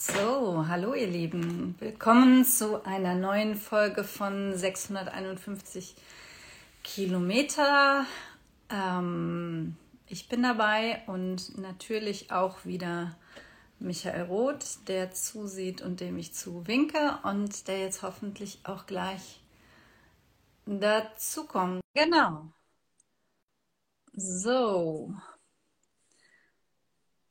So, hallo ihr Lieben. Willkommen zu einer neuen Folge von 651 Kilometer. Ähm, ich bin dabei und natürlich auch wieder Michael Roth, der zusieht und dem ich zuwinke und der jetzt hoffentlich auch gleich dazukommt. Genau. So,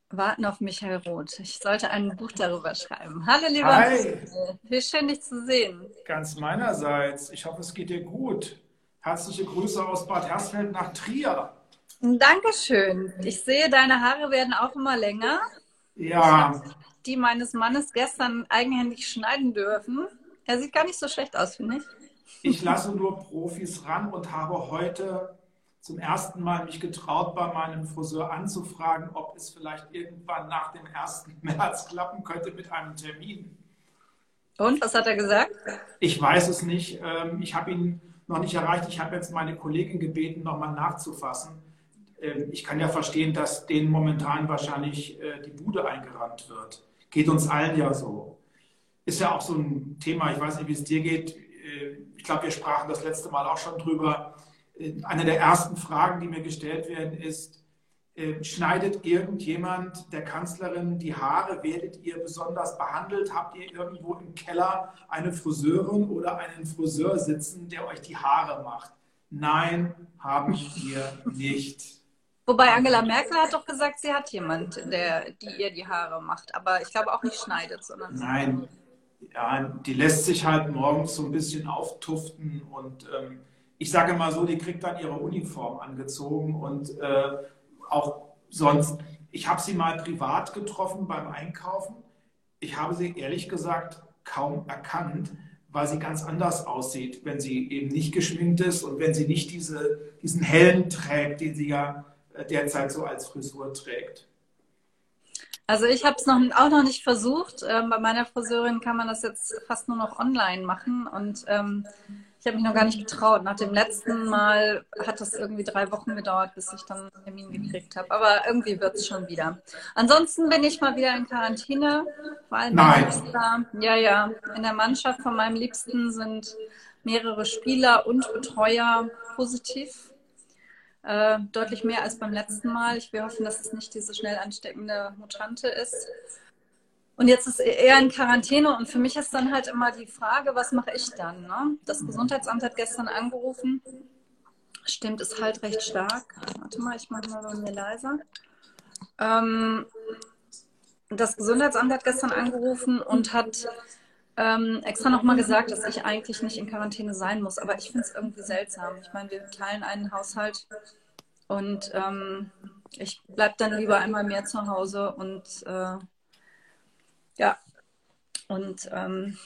warten auf Michael Roth. Ich sollte ein Buch darüber schreiben. Hallo, lieber Hi. Michael. Wie schön, dich zu sehen. Ganz meinerseits. Ich hoffe, es geht dir gut. Herzliche Grüße aus Bad Hersfeld nach Trier. Dankeschön. Ich sehe, deine Haare werden auch immer länger. Ja, Die meines Mannes gestern eigenhändig schneiden dürfen. Er sieht gar nicht so schlecht aus, finde ich. ich lasse nur Profis ran und habe heute zum ersten Mal mich getraut, bei meinem Friseur anzufragen, ob es vielleicht irgendwann nach dem 1. März klappen könnte mit einem Termin. Und, was hat er gesagt? Ich weiß es nicht. Ähm, Ich habe ihn noch nicht erreicht. Ich habe jetzt meine Kollegin gebeten, nochmal nachzufassen. Ähm, Ich kann ja verstehen, dass denen momentan wahrscheinlich äh, die Bude eingerannt wird. Geht uns allen ja so. Ist ja auch so ein Thema, ich weiß nicht, wie es dir geht. Äh, Ich glaube, wir sprachen das letzte Mal auch schon drüber. Äh, Eine der ersten Fragen, die mir gestellt werden, ist, äh, schneidet irgendjemand der Kanzlerin die Haare? Werdet ihr besonders behandelt? Habt ihr irgendwo im Keller eine Friseurin oder einen Friseur sitzen, der euch die Haare macht? Nein, haben wir nicht. Wobei Angela Merkel hat doch gesagt, sie hat jemand, der, die ihr die Haare macht. Aber ich glaube auch nicht schneidet, sondern. Nein, ja, die lässt sich halt morgens so ein bisschen auftuften und ähm, ich sage mal so, die kriegt dann ihre Uniform angezogen und äh, auch sonst. Ich habe sie mal privat getroffen beim Einkaufen. Ich habe sie ehrlich gesagt kaum erkannt, weil sie ganz anders aussieht, wenn sie eben nicht geschminkt ist und wenn sie nicht diese, diesen Helm trägt, den sie ja äh, derzeit so als Frisur trägt. Also ich habe es noch, auch noch nicht versucht. Ähm, bei meiner Friseurin kann man das jetzt fast nur noch online machen und ähm, ich habe mich noch gar nicht getraut. Nach dem letzten Mal hat das irgendwie drei Wochen gedauert, bis ich dann einen Termin gekriegt habe. Aber irgendwie wird es schon wieder. Ansonsten bin ich mal wieder in Quarantäne. Vor allem Nein. Liebster. Ja, ja. In der Mannschaft von meinem Liebsten sind mehrere Spieler und Betreuer positiv. Äh, deutlich mehr als beim letzten Mal. Ich will hoffen, dass es nicht diese schnell ansteckende Mutante ist. Und jetzt ist er in Quarantäne und für mich ist dann halt immer die Frage, was mache ich dann? Ne? Das Gesundheitsamt hat gestern angerufen. Stimmt, ist halt recht stark. Warte mal, ich mache mal bei mir leiser. Ähm, das Gesundheitsamt hat gestern angerufen und hat ähm, extra nochmal gesagt, dass ich eigentlich nicht in Quarantäne sein muss. Aber ich finde es irgendwie seltsam. Ich meine, wir teilen einen Haushalt und ähm, ich bleibe dann lieber einmal mehr zu Hause und äh, ja, und ähm,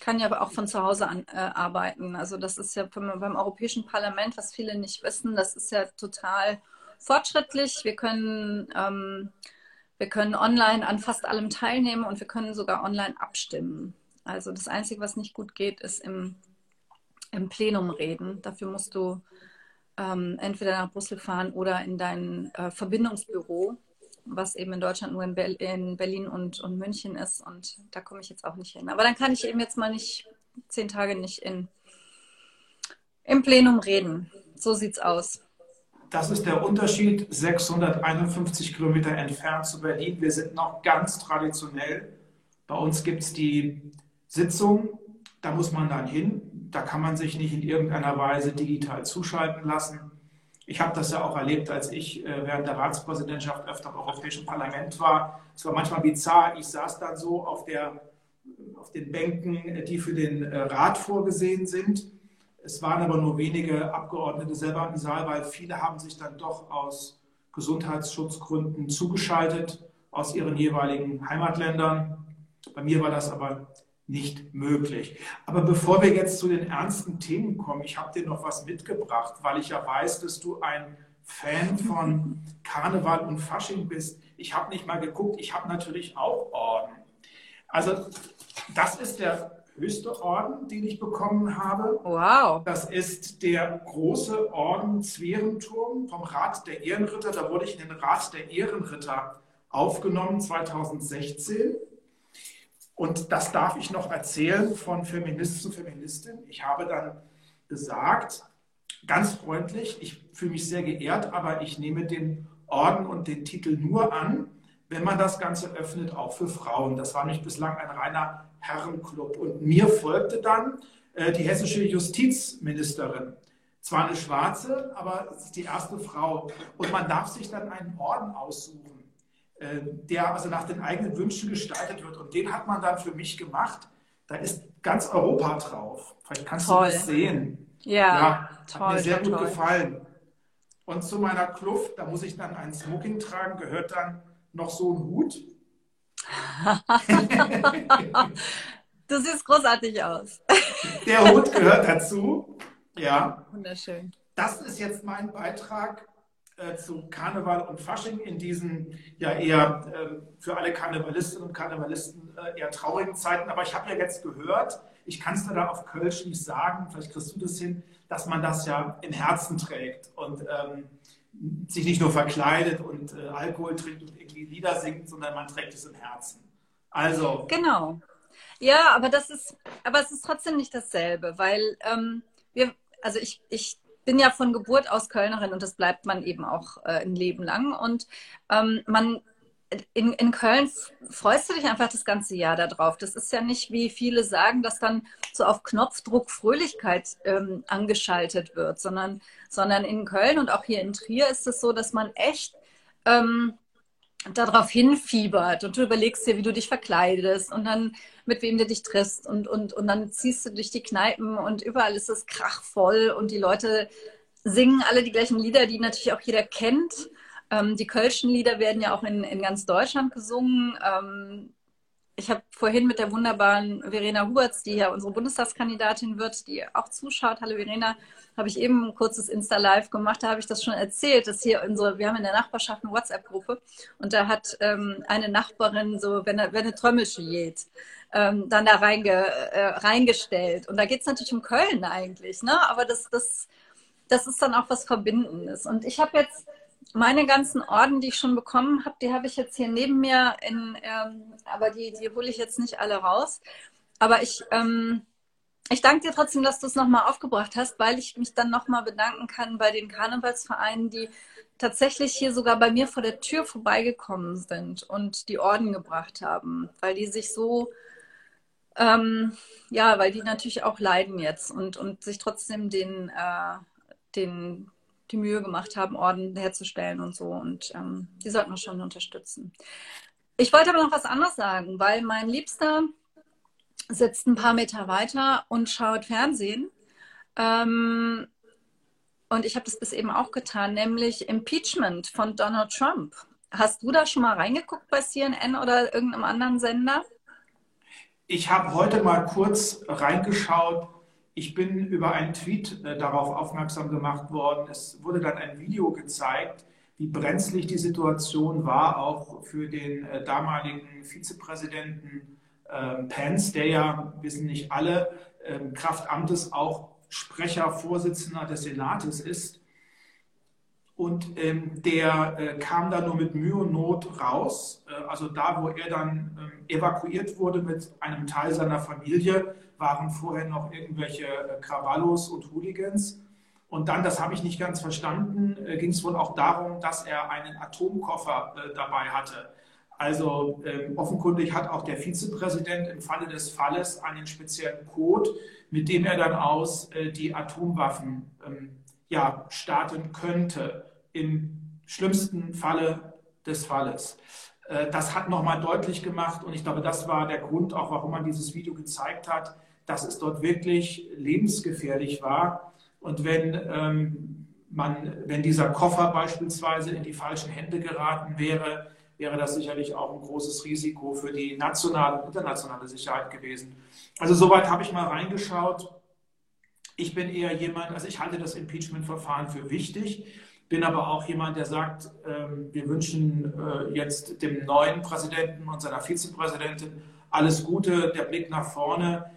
kann ja aber auch von zu Hause an, äh, arbeiten. Also das ist ja beim, beim Europäischen Parlament, was viele nicht wissen, das ist ja total fortschrittlich. Wir können, ähm, wir können online an fast allem teilnehmen und wir können sogar online abstimmen. Also das Einzige, was nicht gut geht, ist im, im Plenum reden. Dafür musst du ähm, entweder nach Brüssel fahren oder in dein äh, Verbindungsbüro, was eben in Deutschland nur in, Ber in Berlin und, und München ist. Und da komme ich jetzt auch nicht hin. Aber dann kann ich eben jetzt mal nicht zehn Tage nicht in, im Plenum reden. So sieht's aus. Das ist der Unterschied, 651 Kilometer entfernt zu Berlin. Wir sind noch ganz traditionell. Bei uns gibt es die Sitzung, da muss man dann hin. Da kann man sich nicht in irgendeiner Weise digital zuschalten lassen. Ich habe das ja auch erlebt, als ich äh, während der Ratspräsidentschaft öfter im Europäischen Parlament war. Es war manchmal bizarr. Ich saß dann so auf, der, auf den Bänken, die für den äh, Rat vorgesehen sind. Es waren aber nur wenige Abgeordnete selber im Saal, weil viele haben sich dann doch aus Gesundheitsschutzgründen zugeschaltet aus ihren jeweiligen Heimatländern. Bei mir war das aber nicht möglich. Aber bevor wir jetzt zu den ernsten Themen kommen, ich habe dir noch was mitgebracht, weil ich ja weiß, dass du ein Fan von Karneval und Fasching bist. Ich habe nicht mal geguckt, ich habe natürlich auch Orden. Also das ist der höchste Orden, den ich bekommen habe. Wow. Das ist der große Orden Zwerenturm vom Rat der Ehrenritter. Da wurde ich in den Rat der Ehrenritter aufgenommen 2016. Und das darf ich noch erzählen von Feminist zu Feministin. Ich habe dann gesagt, ganz freundlich, ich fühle mich sehr geehrt, aber ich nehme den Orden und den Titel nur an, wenn man das Ganze öffnet, auch für Frauen. Das war nicht bislang ein reiner Herrenclub. Und mir folgte dann äh, die hessische Justizministerin. Zwar eine schwarze, aber es ist die erste Frau. Und man darf sich dann einen Orden aussuchen, der also nach den eigenen Wünschen gestaltet wird. Und den hat man dann für mich gemacht. Da ist ganz Europa drauf. Vielleicht kannst Toll. du das sehen. Ja, ja toll, hat mir sehr gut toll. gefallen. Und zu meiner Kluft, da muss ich dann ein Smoking tragen, gehört dann noch so ein Hut. du siehst großartig aus. Der Hut gehört dazu. Ja. Wunderschön. Das ist jetzt mein Beitrag äh, zu Karneval und Fasching in diesen ja eher äh, für alle Karnevalistinnen und Karnevalisten äh, eher traurigen Zeiten. Aber ich habe ja jetzt gehört, ich kann es da auf Kölsch nicht sagen, vielleicht kriegst du das hin, dass man das ja im Herzen trägt und ähm, sich nicht nur verkleidet und äh, Alkohol trinkt und irgendwie Lieder singt, sondern man trägt es im Herzen. Also. Genau. Ja, aber das ist, aber es ist trotzdem nicht dasselbe, weil ähm, wir, also ich, ich bin ja von Geburt aus Kölnerin und das bleibt man eben auch äh, ein Leben lang. Und ähm, man in, in Köln freust du dich einfach das ganze Jahr darauf. Das ist ja nicht, wie viele sagen, dass dann so auf Knopfdruck Fröhlichkeit ähm, angeschaltet wird, sondern, sondern in Köln und auch hier in Trier ist es so, dass man echt ähm, darauf hinfiebert und du überlegst dir, wie du dich verkleidest und dann mit wem du dich triffst und, und, und dann ziehst du durch die Kneipen und überall ist es krachvoll und die Leute singen alle die gleichen Lieder, die natürlich auch jeder kennt. Ähm, die Kölschen Lieder werden ja auch in, in ganz Deutschland gesungen. Ähm, ich habe vorhin mit der wunderbaren Verena Huberts, die ja unsere Bundestagskandidatin wird, die auch zuschaut, hallo Verena, habe ich eben ein kurzes Insta-Live gemacht, da habe ich das schon erzählt, dass hier unsere, wir haben in der Nachbarschaft eine WhatsApp-Gruppe und da hat ähm, eine Nachbarin so, wenn, wenn eine Trömmische geht, ähm, dann da reinge, äh, reingestellt. Und da geht es natürlich um Köln eigentlich, ne? aber das, das, das ist dann auch was Verbindendes. Und ich habe jetzt meine ganzen Orden, die ich schon bekommen habe, die habe ich jetzt hier neben mir, in, ähm, aber die, die hole ich jetzt nicht alle raus. Aber ich, ähm, ich danke dir trotzdem, dass du es nochmal aufgebracht hast, weil ich mich dann nochmal bedanken kann bei den Karnevalsvereinen, die tatsächlich hier sogar bei mir vor der Tür vorbeigekommen sind und die Orden gebracht haben, weil die sich so, ähm, ja, weil die natürlich auch leiden jetzt und, und sich trotzdem den, äh, den die Mühe gemacht haben, Orden herzustellen und so. Und ähm, die sollten wir schon unterstützen. Ich wollte aber noch was anderes sagen, weil mein Liebster sitzt ein paar Meter weiter und schaut Fernsehen. Ähm, und ich habe das bis eben auch getan, nämlich Impeachment von Donald Trump. Hast du da schon mal reingeguckt bei CNN oder irgendeinem anderen Sender? Ich habe heute mal kurz reingeschaut ich bin über einen Tweet äh, darauf aufmerksam gemacht worden. Es wurde dann ein Video gezeigt, wie brenzlig die Situation war, auch für den äh, damaligen Vizepräsidenten äh, Pence, der ja, wissen nicht alle, ähm, Kraft Amtes auch Sprecher, Vorsitzender des Senates ist. Und ähm, der äh, kam da nur mit Mühe und Not raus. Äh, also da, wo er dann ähm, evakuiert wurde mit einem Teil seiner Familie, waren vorher noch irgendwelche äh, Krawallos und Hooligans. Und dann, das habe ich nicht ganz verstanden, äh, ging es wohl auch darum, dass er einen Atomkoffer äh, dabei hatte. Also ähm, offenkundig hat auch der Vizepräsident im Falle des Falles einen speziellen Code, mit dem er dann aus äh, die Atomwaffen ähm, ja, starten könnte, im schlimmsten Falle des Falles. Äh, das hat nochmal deutlich gemacht und ich glaube, das war der Grund auch, warum man dieses Video gezeigt hat, dass es dort wirklich lebensgefährlich war. Und wenn, ähm, man, wenn dieser Koffer beispielsweise in die falschen Hände geraten wäre, wäre das sicherlich auch ein großes Risiko für die nationale und internationale Sicherheit gewesen. Also soweit habe ich mal reingeschaut. Ich bin eher jemand, also ich halte das Impeachment-Verfahren für wichtig, bin aber auch jemand, der sagt, ähm, wir wünschen äh, jetzt dem neuen Präsidenten und seiner Vizepräsidentin alles Gute, der Blick nach vorne.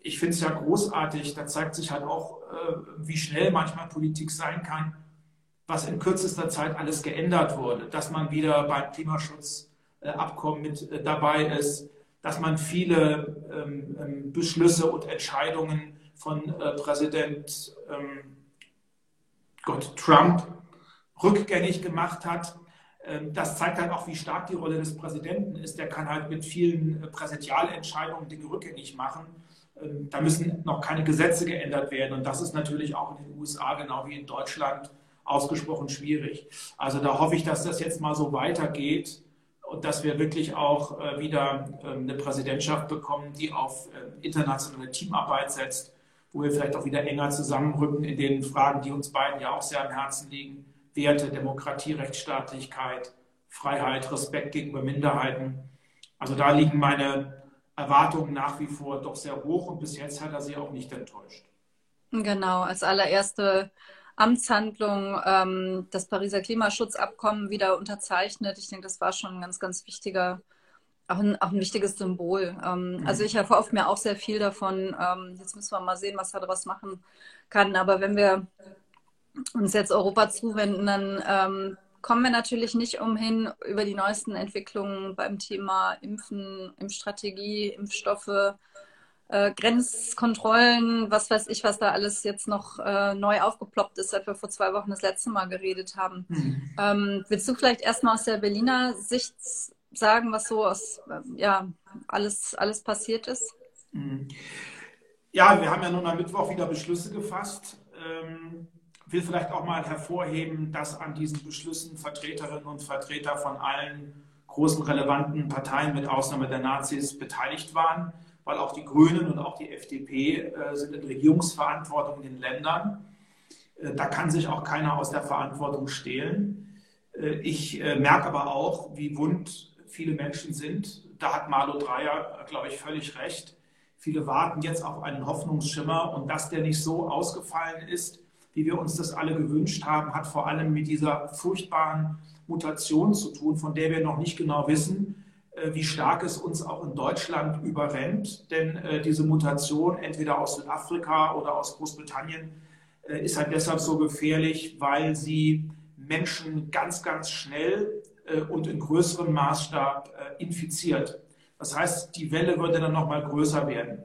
Ich finde es ja großartig, da zeigt sich halt auch, äh, wie schnell manchmal Politik sein kann, was in kürzester Zeit alles geändert wurde, dass man wieder beim Klimaschutzabkommen mit äh, dabei ist, dass man viele ähm, ähm, Beschlüsse und Entscheidungen von Präsident Gott, Trump rückgängig gemacht hat. Ähm, das zeigt halt auch, wie stark die Rolle des Präsidenten ist. Der kann halt mit vielen äh, Präsidialentscheidungen Dinge rückgängig machen. Ähm, da müssen noch keine Gesetze geändert werden. Und das ist natürlich auch in den USA, genau wie in Deutschland, ausgesprochen schwierig. Also da hoffe ich, dass das jetzt mal so weitergeht und dass wir wirklich auch äh, wieder ähm, eine Präsidentschaft bekommen, die auf internationale Teamarbeit setzt wo wir vielleicht auch wieder enger zusammenrücken in den Fragen, die uns beiden ja auch sehr am Herzen liegen. Werte, Demokratie, Rechtsstaatlichkeit, Freiheit, Respekt gegenüber Minderheiten. Also da liegen meine Erwartungen nach wie vor doch sehr hoch und bis jetzt hat er sie auch nicht enttäuscht. Genau, als allererste Amtshandlung ähm, das Pariser Klimaschutzabkommen wieder unterzeichnet. Ich denke, das war schon ein ganz, ganz wichtiger auch ein, auch ein wichtiges Symbol. Ähm, mhm. Also ich erhoffe mir auch sehr viel davon. Ähm, jetzt müssen wir mal sehen, was er daraus machen kann. Aber wenn wir uns jetzt Europa zuwenden, dann ähm, kommen wir natürlich nicht umhin, über die neuesten Entwicklungen beim Thema Impfen, Impfstrategie, Impfstoffe, äh, Grenzkontrollen, was weiß ich, was da alles jetzt noch äh, neu aufgeploppt ist, seit wir vor zwei Wochen das letzte Mal geredet haben. Mhm. Ähm, willst du vielleicht erstmal aus der Berliner Sicht sagen, was so aus, ja, alles, alles passiert ist? Mhm. Ja, wir haben ja nun am Mittwoch wieder Beschlüsse gefasst. Ähm, will vielleicht auch mal hervorheben, dass an diesen Beschlüssen Vertreterinnen und Vertreter von allen großen relevanten Parteien mit Ausnahme der Nazis beteiligt waren, weil auch die Grünen und auch die FDP äh, sind in Regierungsverantwortung in den Ländern. Äh, da kann sich auch keiner aus der Verantwortung stehlen. Äh, ich merke aber auch, wie wund viele Menschen sind. Da hat Marlo Dreyer, glaube ich, völlig recht. Viele warten jetzt auf einen Hoffnungsschimmer und dass der nicht so ausgefallen ist, wie wir uns das alle gewünscht haben, hat vor allem mit dieser furchtbaren Mutation zu tun, von der wir noch nicht genau wissen, äh, wie stark es uns auch in Deutschland überrennt. Denn äh, diese Mutation, entweder aus Südafrika oder aus Großbritannien, äh, ist halt deshalb so gefährlich, weil sie Menschen ganz, ganz schnell und in größerem Maßstab infiziert. Das heißt, die Welle würde dann nochmal größer werden.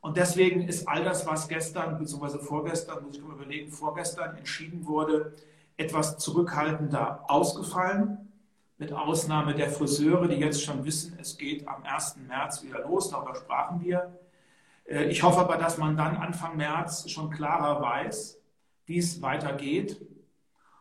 Und deswegen ist all das, was gestern bzw. vorgestern, muss ich mal überlegen, vorgestern entschieden wurde, etwas zurückhaltender ausgefallen, mit Ausnahme der Friseure, die jetzt schon wissen, es geht am 1. März wieder los, darüber sprachen wir. Äh, ich hoffe aber, dass man dann Anfang März schon klarer weiß, wie es weitergeht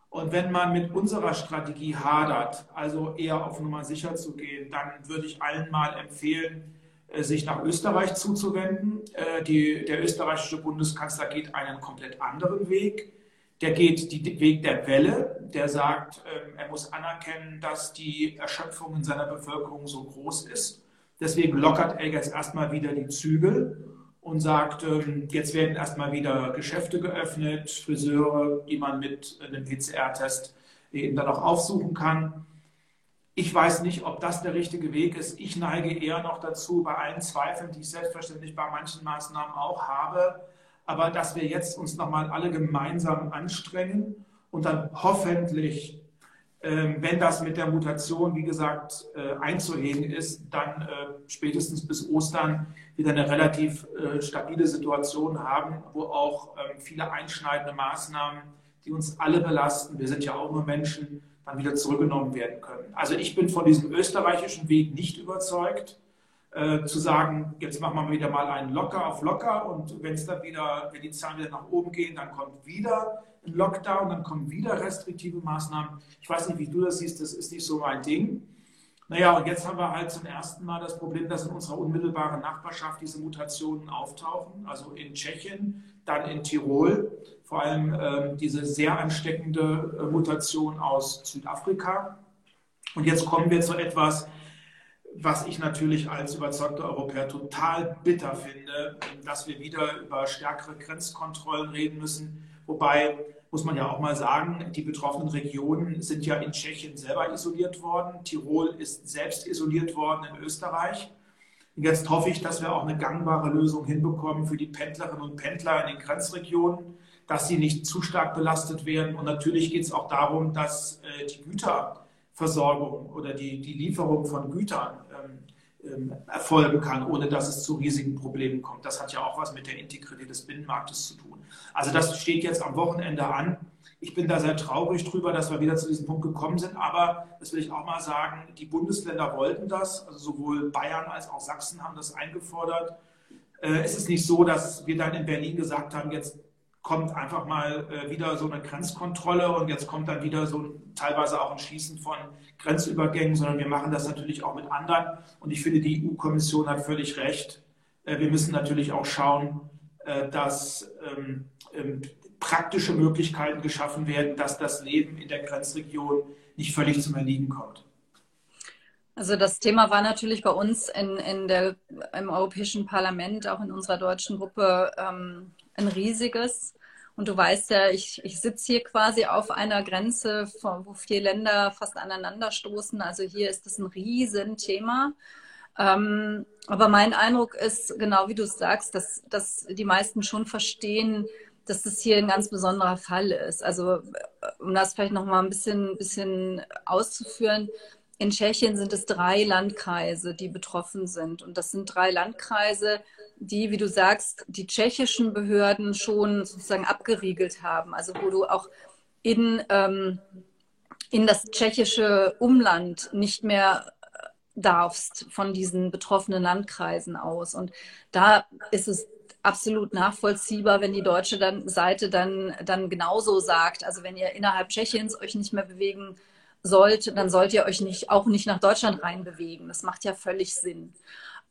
und wenn man mit unserer Strategie hadert, also eher auf Nummer sicher zu gehen, dann würde ich allen mal empfehlen, sich nach Österreich zuzuwenden. Äh, die, der österreichische Bundeskanzler geht einen komplett anderen Weg. Der geht den Weg der Welle, der sagt, ähm, er muss anerkennen, dass die Erschöpfung in seiner Bevölkerung so groß ist. Deswegen lockert er jetzt erstmal wieder die Zügel und sagt, ähm, jetzt werden erstmal wieder Geschäfte geöffnet, Friseure, die man mit einem PCR-Test eben dann auch aufsuchen kann. Ich weiß nicht, ob das der richtige Weg ist. Ich neige eher noch dazu, bei allen Zweifeln, die ich selbstverständlich bei manchen Maßnahmen auch habe, aber dass wir jetzt uns nochmal alle gemeinsam anstrengen und dann hoffentlich ähm, wenn das mit der Mutation, wie gesagt, äh, einzuhegen ist, dann äh, spätestens bis Ostern wieder eine relativ äh, stabile Situation haben, wo auch ähm, viele einschneidende Maßnahmen, die uns alle belasten, wir sind ja auch nur Menschen, dann wieder zurückgenommen werden können. Also ich bin von diesem österreichischen Weg nicht überzeugt, zu sagen, jetzt machen wir wieder mal einen locker auf locker und wenn es dann wieder, wenn die Zahlen wieder nach oben gehen, dann kommt wieder ein Lockdown, dann kommen wieder restriktive Maßnahmen. Ich weiß nicht, wie du das siehst, das ist nicht so mein Ding. Naja, und jetzt haben wir halt zum ersten Mal das Problem, dass in unserer unmittelbaren Nachbarschaft diese Mutationen auftauchen, also in Tschechien, dann in Tirol, vor allem äh, diese sehr ansteckende äh, Mutation aus Südafrika. Und jetzt kommen wir zu etwas, was ich natürlich als überzeugter Europäer total bitter finde, dass wir wieder über stärkere Grenzkontrollen reden müssen, wobei muss man ja auch mal sagen, die betroffenen Regionen sind ja in Tschechien selber isoliert worden. Tirol ist selbst isoliert worden in Österreich. Und jetzt hoffe ich, dass wir auch eine gangbare Lösung hinbekommen für die Pendlerinnen und Pendler in den Grenzregionen, dass sie nicht zu stark belastet werden. Und natürlich geht es auch darum, dass äh, die Güterversorgung oder die, die Lieferung von Gütern ähm, ähm, erfolgen kann, ohne dass es zu riesigen Problemen kommt. Das hat ja auch was mit der Integrität des Binnenmarktes zu tun. Also das steht jetzt am Wochenende an. Ich bin da sehr traurig drüber, dass wir wieder zu diesem Punkt gekommen sind. Aber das will ich auch mal sagen, die Bundesländer wollten das. Also sowohl Bayern als auch Sachsen haben das eingefordert. Äh, es ist nicht so, dass wir dann in Berlin gesagt haben, jetzt kommt einfach mal äh, wieder so eine Grenzkontrolle und jetzt kommt dann wieder so teilweise auch ein Schießen von Grenzübergängen, sondern wir machen das natürlich auch mit anderen. Und ich finde, die EU-Kommission hat völlig recht. Äh, wir müssen natürlich auch schauen, äh, dass ähm, ähm, praktische Möglichkeiten geschaffen werden, dass das Leben in der Grenzregion nicht völlig zum Erliegen kommt. Also das Thema war natürlich bei uns in, in der, im Europäischen Parlament, auch in unserer deutschen Gruppe, ähm, ein riesiges. Und du weißt ja, ich, ich sitze hier quasi auf einer Grenze, wo vier Länder fast aneinander stoßen. Also hier ist das ein Riesenthema. Ähm, aber mein Eindruck ist, genau wie du es sagst, dass, dass die meisten schon verstehen, dass das hier ein ganz besonderer Fall ist. Also äh, um das vielleicht noch mal ein bisschen, bisschen auszuführen, in Tschechien sind es drei Landkreise, die betroffen sind. Und das sind drei Landkreise, die, wie du sagst, die tschechischen Behörden schon sozusagen abgeriegelt haben. Also wo du auch in, ähm, in das tschechische Umland nicht mehr äh, darfst von diesen betroffenen Landkreisen aus. Und da ist es absolut nachvollziehbar, wenn die deutsche dann, Seite dann, dann genauso sagt. Also wenn ihr innerhalb Tschechiens euch nicht mehr bewegen sollt, dann sollt ihr euch nicht, auch nicht nach Deutschland reinbewegen. Das macht ja völlig Sinn.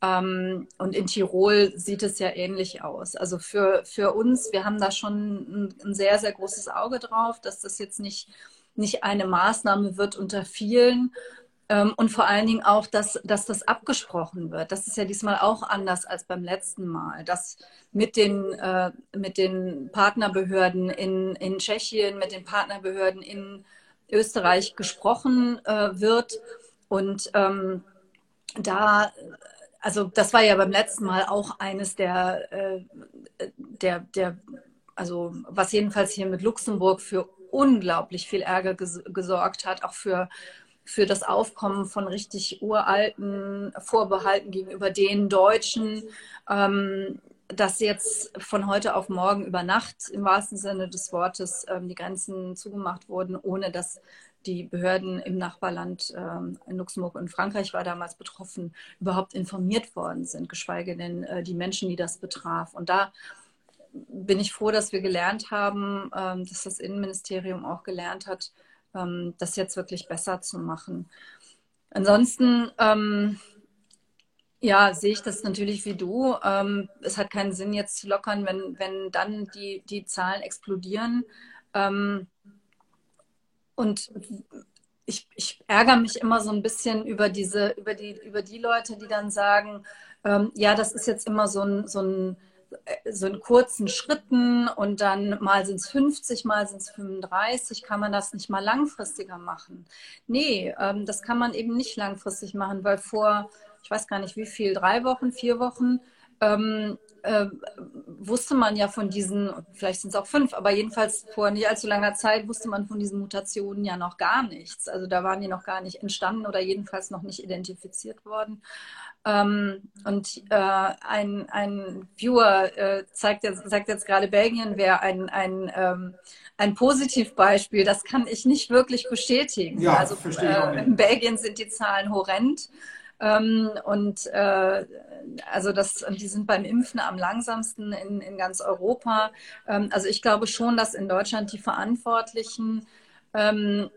Ähm, und in Tirol sieht es ja ähnlich aus. Also für, für uns, wir haben da schon ein, ein sehr, sehr großes Auge drauf, dass das jetzt nicht, nicht eine Maßnahme wird unter vielen, ähm, und vor allen Dingen auch, dass, dass das abgesprochen wird. Das ist ja diesmal auch anders als beim letzten Mal, dass mit den, äh, mit den Partnerbehörden in, in Tschechien, mit den Partnerbehörden in Österreich gesprochen äh, wird. Und ähm, da, also das war ja beim letzten Mal auch eines der, äh, der, der, also was jedenfalls hier mit Luxemburg für unglaublich viel Ärger ges gesorgt hat, auch für, für das Aufkommen von richtig uralten Vorbehalten gegenüber den Deutschen. Ähm, dass jetzt von heute auf morgen über Nacht im wahrsten Sinne des Wortes ähm, die Grenzen zugemacht wurden, ohne dass die Behörden im Nachbarland ähm, in Luxemburg und Frankreich war damals betroffen, überhaupt informiert worden sind, geschweige denn äh, die Menschen, die das betraf. Und da bin ich froh, dass wir gelernt haben, ähm, dass das Innenministerium auch gelernt hat, ähm, das jetzt wirklich besser zu machen. Ansonsten ähm, ja, sehe ich das natürlich wie du. Ähm, es hat keinen Sinn, jetzt zu lockern, wenn, wenn dann die, die Zahlen explodieren. Ähm, und ich, ich ärgere mich immer so ein bisschen über diese, über die, über die Leute, die dann sagen, ähm, ja, das ist jetzt immer so ein, so ein so in kurzen Schritten und dann mal sind es 50, mal sind es 35, kann man das nicht mal langfristiger machen? Nee, ähm, das kann man eben nicht langfristig machen, weil vor ich weiß gar nicht wie viel, drei Wochen, vier Wochen, ähm, äh, wusste man ja von diesen, vielleicht sind es auch fünf, aber jedenfalls vor nicht allzu langer Zeit wusste man von diesen Mutationen ja noch gar nichts. Also da waren die noch gar nicht entstanden oder jedenfalls noch nicht identifiziert worden. Ähm, und äh, ein, ein Viewer äh, zeigt jetzt, sagt jetzt gerade, Belgien wäre ein, ein, ähm, ein Positivbeispiel. Das kann ich nicht wirklich bestätigen. Ja, also äh, in Belgien sind die Zahlen horrend. Ähm, und äh, also das, die sind beim Impfen am langsamsten in, in ganz Europa. Ähm, also ich glaube schon, dass in Deutschland die Verantwortlichen ähm,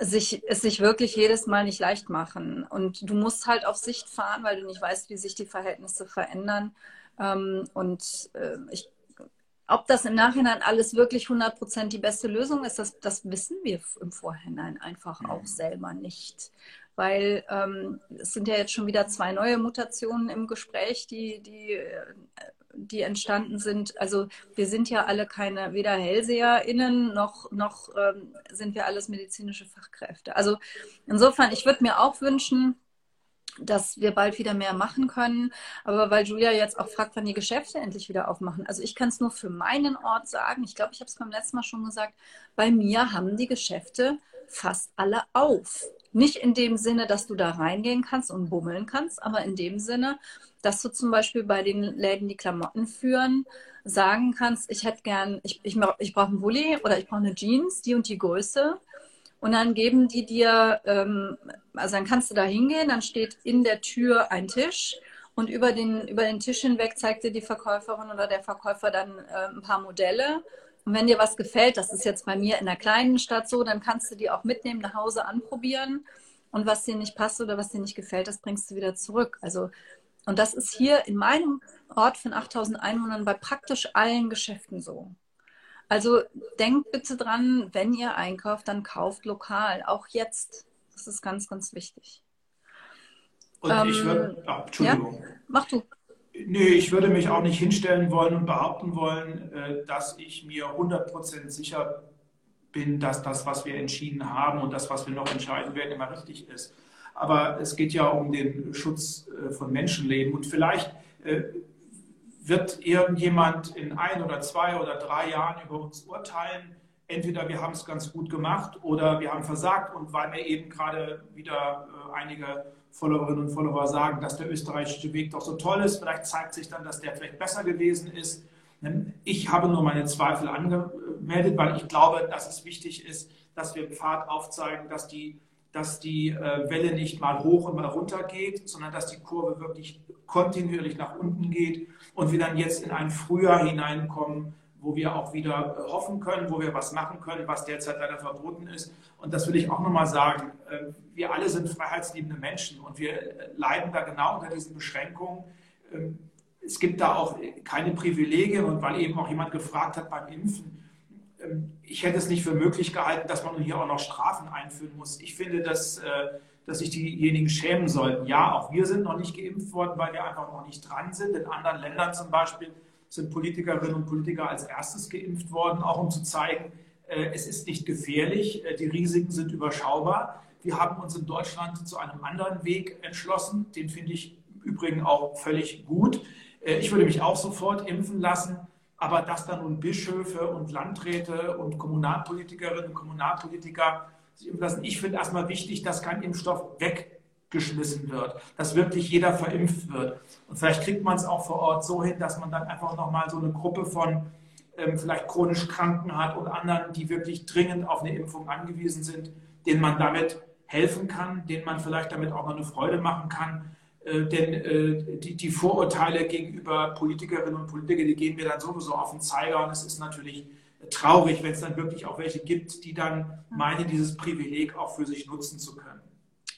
sich, es sich wirklich jedes Mal nicht leicht machen. Und du musst halt auf Sicht fahren, weil du nicht weißt, wie sich die Verhältnisse verändern. Ähm, und äh, ich ob das im Nachhinein alles wirklich 100% die beste Lösung ist, das, das wissen wir im Vorhinein einfach auch selber nicht weil ähm, es sind ja jetzt schon wieder zwei neue Mutationen im Gespräch, die, die, die entstanden sind. Also wir sind ja alle keine, weder HellseherInnen noch, noch ähm, sind wir alles medizinische Fachkräfte. Also insofern, ich würde mir auch wünschen, dass wir bald wieder mehr machen können. Aber weil Julia jetzt auch fragt, wann die Geschäfte endlich wieder aufmachen. Also ich kann es nur für meinen Ort sagen. Ich glaube, ich habe es beim letzten Mal schon gesagt. Bei mir haben die Geschäfte fast alle auf. Nicht in dem Sinne, dass du da reingehen kannst und bummeln kannst, aber in dem Sinne, dass du zum Beispiel bei den Läden, die Klamotten führen, sagen kannst, ich hätte gern, ich, ich, ich brauche einen Bulli oder ich brauche eine Jeans, die und die Größe. Und dann geben die dir, ähm, also dann kannst du da hingehen, dann steht in der Tür ein Tisch und über den, über den Tisch hinweg zeigt dir die Verkäuferin oder der Verkäufer dann äh, ein paar Modelle. Und wenn dir was gefällt, das ist jetzt bei mir in der kleinen Stadt so, dann kannst du die auch mitnehmen, nach Hause anprobieren. Und was dir nicht passt oder was dir nicht gefällt, das bringst du wieder zurück. Also, und das ist hier in meinem Ort von 8000 Einwohnern bei praktisch allen Geschäften so. Also denkt bitte dran, wenn ihr einkauft, dann kauft lokal, auch jetzt. Das ist ganz, ganz wichtig. Und ähm, ich würde, oh, Entschuldigung. Ja? Mach du. Nee, ich würde mich auch nicht hinstellen wollen und behaupten wollen, äh, dass ich mir 100% sicher bin, dass das, was wir entschieden haben und das, was wir noch entscheiden werden, immer richtig ist. Aber es geht ja um den Schutz äh, von Menschenleben und vielleicht äh, wird irgendjemand in ein oder zwei oder drei Jahren über uns urteilen. Entweder wir haben es ganz gut gemacht oder wir haben versagt. Und weil mir eben gerade wieder einige Followerinnen und Follower sagen, dass der österreichische Weg doch so toll ist, vielleicht zeigt sich dann, dass der vielleicht besser gewesen ist. Ich habe nur meine Zweifel angemeldet, weil ich glaube, dass es wichtig ist, dass wir Pfad aufzeigen, dass die dass die äh, Welle nicht mal hoch und mal runter geht, sondern dass die Kurve wirklich kontinuierlich nach unten geht und wir dann jetzt in ein Frühjahr hineinkommen, wo wir auch wieder äh, hoffen können, wo wir was machen können, was derzeit leider verboten ist. Und das will ich auch nochmal sagen. Äh, wir alle sind freiheitsliebende Menschen und wir leiden da genau unter diesen Beschränkungen. Ähm, es gibt da auch keine Privilegien und weil eben auch jemand gefragt hat beim Impfen, ähm, ich hätte es nicht für möglich gehalten, dass man hier auch noch Strafen einführen muss. Ich finde, dass, äh, dass sich diejenigen schämen sollten. Ja, auch wir sind noch nicht geimpft worden, weil wir einfach noch nicht dran sind. In anderen Ländern zum Beispiel sind Politikerinnen und Politiker als erstes geimpft worden, auch um zu zeigen, äh, es ist nicht gefährlich, äh, die Risiken sind überschaubar. Wir haben uns in Deutschland zu einem anderen Weg entschlossen. Den finde ich im Übrigen auch völlig gut. Ich würde mich auch sofort impfen lassen. Aber dass dann nun Bischöfe und Landräte und Kommunalpolitikerinnen und Kommunalpolitiker sich impfen lassen, ich finde erstmal wichtig, dass kein Impfstoff weggeschmissen wird, dass wirklich jeder verimpft wird. Und vielleicht kriegt man es auch vor Ort so hin, dass man dann einfach nochmal so eine Gruppe von ähm, vielleicht chronisch Kranken hat und anderen, die wirklich dringend auf eine Impfung angewiesen sind, denen man damit helfen kann, denen man vielleicht damit auch noch eine Freude machen kann äh, denn äh, die, die, Vorurteile gegenüber Politikerinnen und Politikern, die gehen mir dann sowieso auf den Zeiger und es ist natürlich traurig, wenn es dann wirklich auch welche gibt, die dann meinen, dieses Privileg auch für sich nutzen zu können.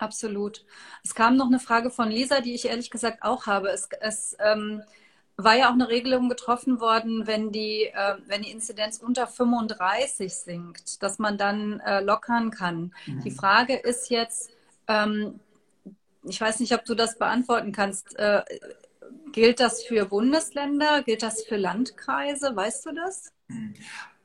Absolut. Es kam noch eine Frage von Lisa, die ich ehrlich gesagt auch habe. Es, es ähm, war ja auch eine Regelung getroffen worden, wenn die, äh, wenn die Inzidenz unter 35 sinkt, dass man dann äh, lockern kann. Mhm. Die Frage ist jetzt, ähm, ich weiß nicht, ob du das beantworten kannst. Äh, gilt das für Bundesländer? Gilt das für Landkreise? Weißt du das?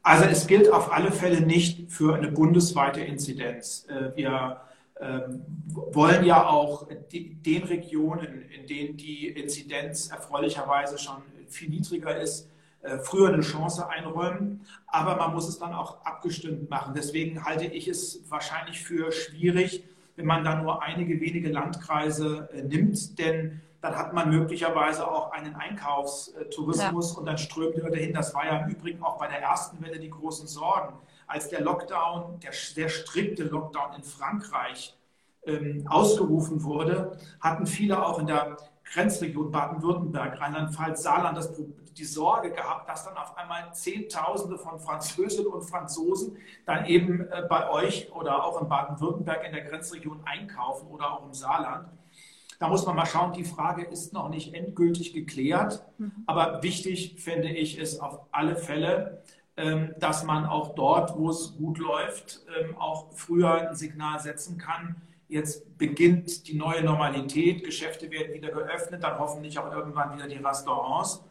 Also es gilt auf alle Fälle nicht für eine bundesweite Inzidenz. Äh, wir wollen ja auch den Regionen, in denen die Inzidenz erfreulicherweise schon viel niedriger ist, äh, früher eine Chance einräumen. Aber man muss es dann auch abgestimmt machen. Deswegen halte ich es wahrscheinlich für schwierig, wenn man da nur einige wenige Landkreise äh, nimmt, denn dann hat man möglicherweise auch einen Einkaufstourismus ja. und dann strömen die Leute hin. Das war ja im Übrigen auch bei der ersten Welle die großen Sorgen. Als der Lockdown, der sehr strikte Lockdown in Frankreich ähm, ausgerufen wurde, hatten viele auch in der Grenzregion Baden-Württemberg, Rheinland-Pfalz, Saarland das, die Sorge gehabt, dass dann auf einmal Zehntausende von Französinnen und Franzosen dann eben äh, bei euch oder auch in Baden-Württemberg in der Grenzregion einkaufen oder auch im Saarland. Da muss man mal schauen, die Frage ist noch nicht endgültig geklärt. Mhm. Aber wichtig finde ich es auf alle Fälle, dass man auch dort, wo es gut läuft, ähm, auch früher ein Signal setzen kann, Jetzt beginnt die neue Normalität, Geschäfte werden wieder geöffnet, dann hoffentlich auch irgendwann wieder die Restaurants.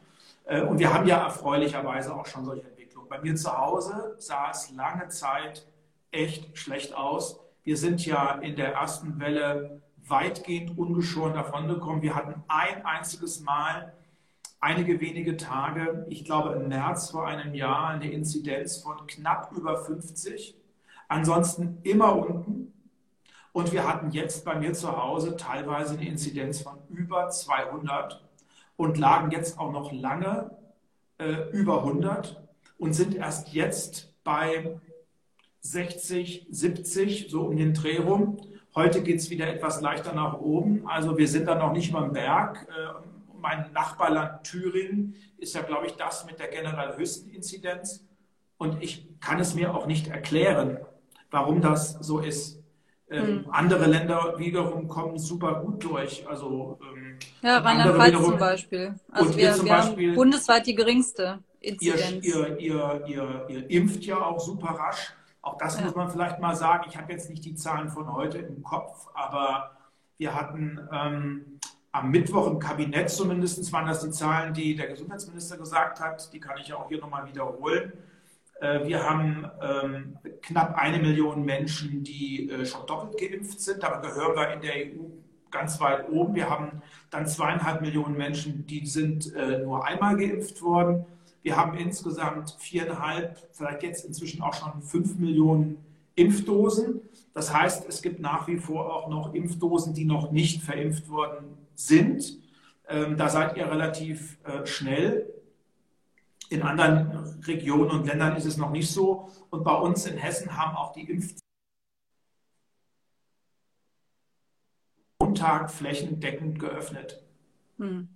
Äh, und wir haben ja erfreulicherweise auch schon solche Entwicklungen. Bei mir zu Hause sah es lange Zeit echt schlecht aus. Wir sind ja in der ersten Welle weitgehend ungeschoren davongekommen. Wir hatten ein einziges Mal, einige wenige Tage, ich glaube im März vor einem Jahr, eine Inzidenz von knapp über 50. Ansonsten immer unten. Und wir hatten jetzt bei mir zu Hause teilweise eine Inzidenz von über 200 und lagen jetzt auch noch lange äh, über 100 und sind erst jetzt bei 60, 70, so um den Dreh rum. Heute geht es wieder etwas leichter nach oben. Also wir sind da noch nicht beim Berg. Äh, mein Nachbarland Thüringen ist ja, glaube ich, das mit der generell höchsten Inzidenz. Und ich kann es mir auch nicht erklären, warum das so ist. Ähm, hm. Andere Länder wiederum kommen super gut durch. Also, ähm, ja, Rheinland-Pfalz zum Beispiel. Also wir, wir Beispiel, haben bundesweit die geringste Inzidenz. Ihr, ihr, ihr, ihr, impft ja auch super rasch. Auch das ja. muss man vielleicht mal sagen. Ich habe jetzt nicht die Zahlen von heute im Kopf, aber wir hatten ähm, am Mittwoch im Kabinett zumindest, waren das die Zahlen, die der Gesundheitsminister gesagt hat. Die kann ich ja auch hier nochmal wiederholen. Äh, wir haben ähm, knapp eine Million Menschen, die äh, schon doppelt geimpft sind. Da gehören wir in der EU ganz weit oben. Wir haben dann zweieinhalb Millionen Menschen, die sind äh, nur einmal geimpft worden. Wir haben insgesamt viereinhalb, vielleicht jetzt inzwischen auch schon fünf Millionen Impfdosen. Das heißt, es gibt nach wie vor auch noch Impfdosen, die noch nicht verimpft worden sind. Ähm, da seid ihr relativ schnell. In anderen Regionen und Ländern ist es noch nicht so. Und bei uns in Hessen haben auch die Impf Tag flächendeckend geöffnet. Hm.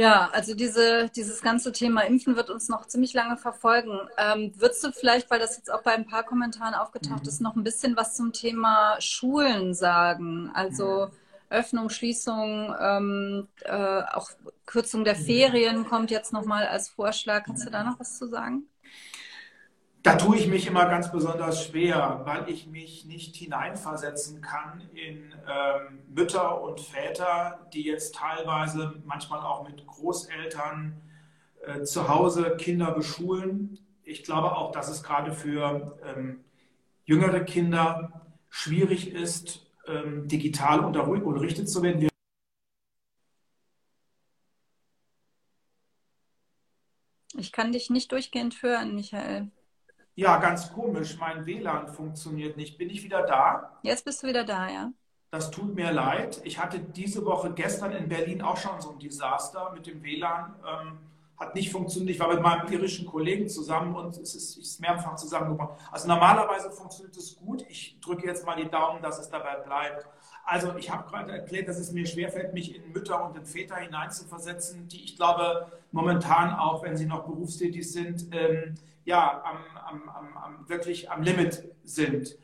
Ja, also diese, dieses ganze Thema Impfen wird uns noch ziemlich lange verfolgen. Ähm, würdest du vielleicht, weil das jetzt auch bei ein paar Kommentaren aufgetaucht mhm. ist, noch ein bisschen was zum Thema Schulen sagen? Also mhm. Öffnung, Schließung, ähm, äh, auch Kürzung der Ferien kommt jetzt nochmal als Vorschlag. Kannst du da noch was zu sagen? Da tue ich mich immer ganz besonders schwer, weil ich mich nicht hineinversetzen kann in ähm, Mütter und Väter, die jetzt teilweise manchmal auch mit Großeltern äh, zu Hause Kinder beschulen. Ich glaube auch, dass es gerade für ähm, jüngere Kinder schwierig ist, ähm, digital unterrichtet zu werden. Wir ich kann dich nicht durchgehend hören, Michael. Ja, ganz komisch. Mein WLAN funktioniert nicht. Bin ich wieder da? Jetzt bist du wieder da, ja. Das tut mir leid. Ich hatte diese Woche gestern in Berlin auch schon so ein Desaster mit dem WLAN. Ähm, hat nicht funktioniert. Ich war mit meinem irischen Kollegen zusammen und es ist, ist mehrfach zusammengekommen. Also normalerweise funktioniert es gut. Ich drücke jetzt mal die Daumen, dass es dabei bleibt. Also ich habe gerade erklärt, dass es mir schwerfällt, mich in Mütter und in Väter hineinzuversetzen, die ich glaube momentan auch, wenn sie noch berufstätig sind, ähm, ja, am, am, am, wirklich am Limit sind.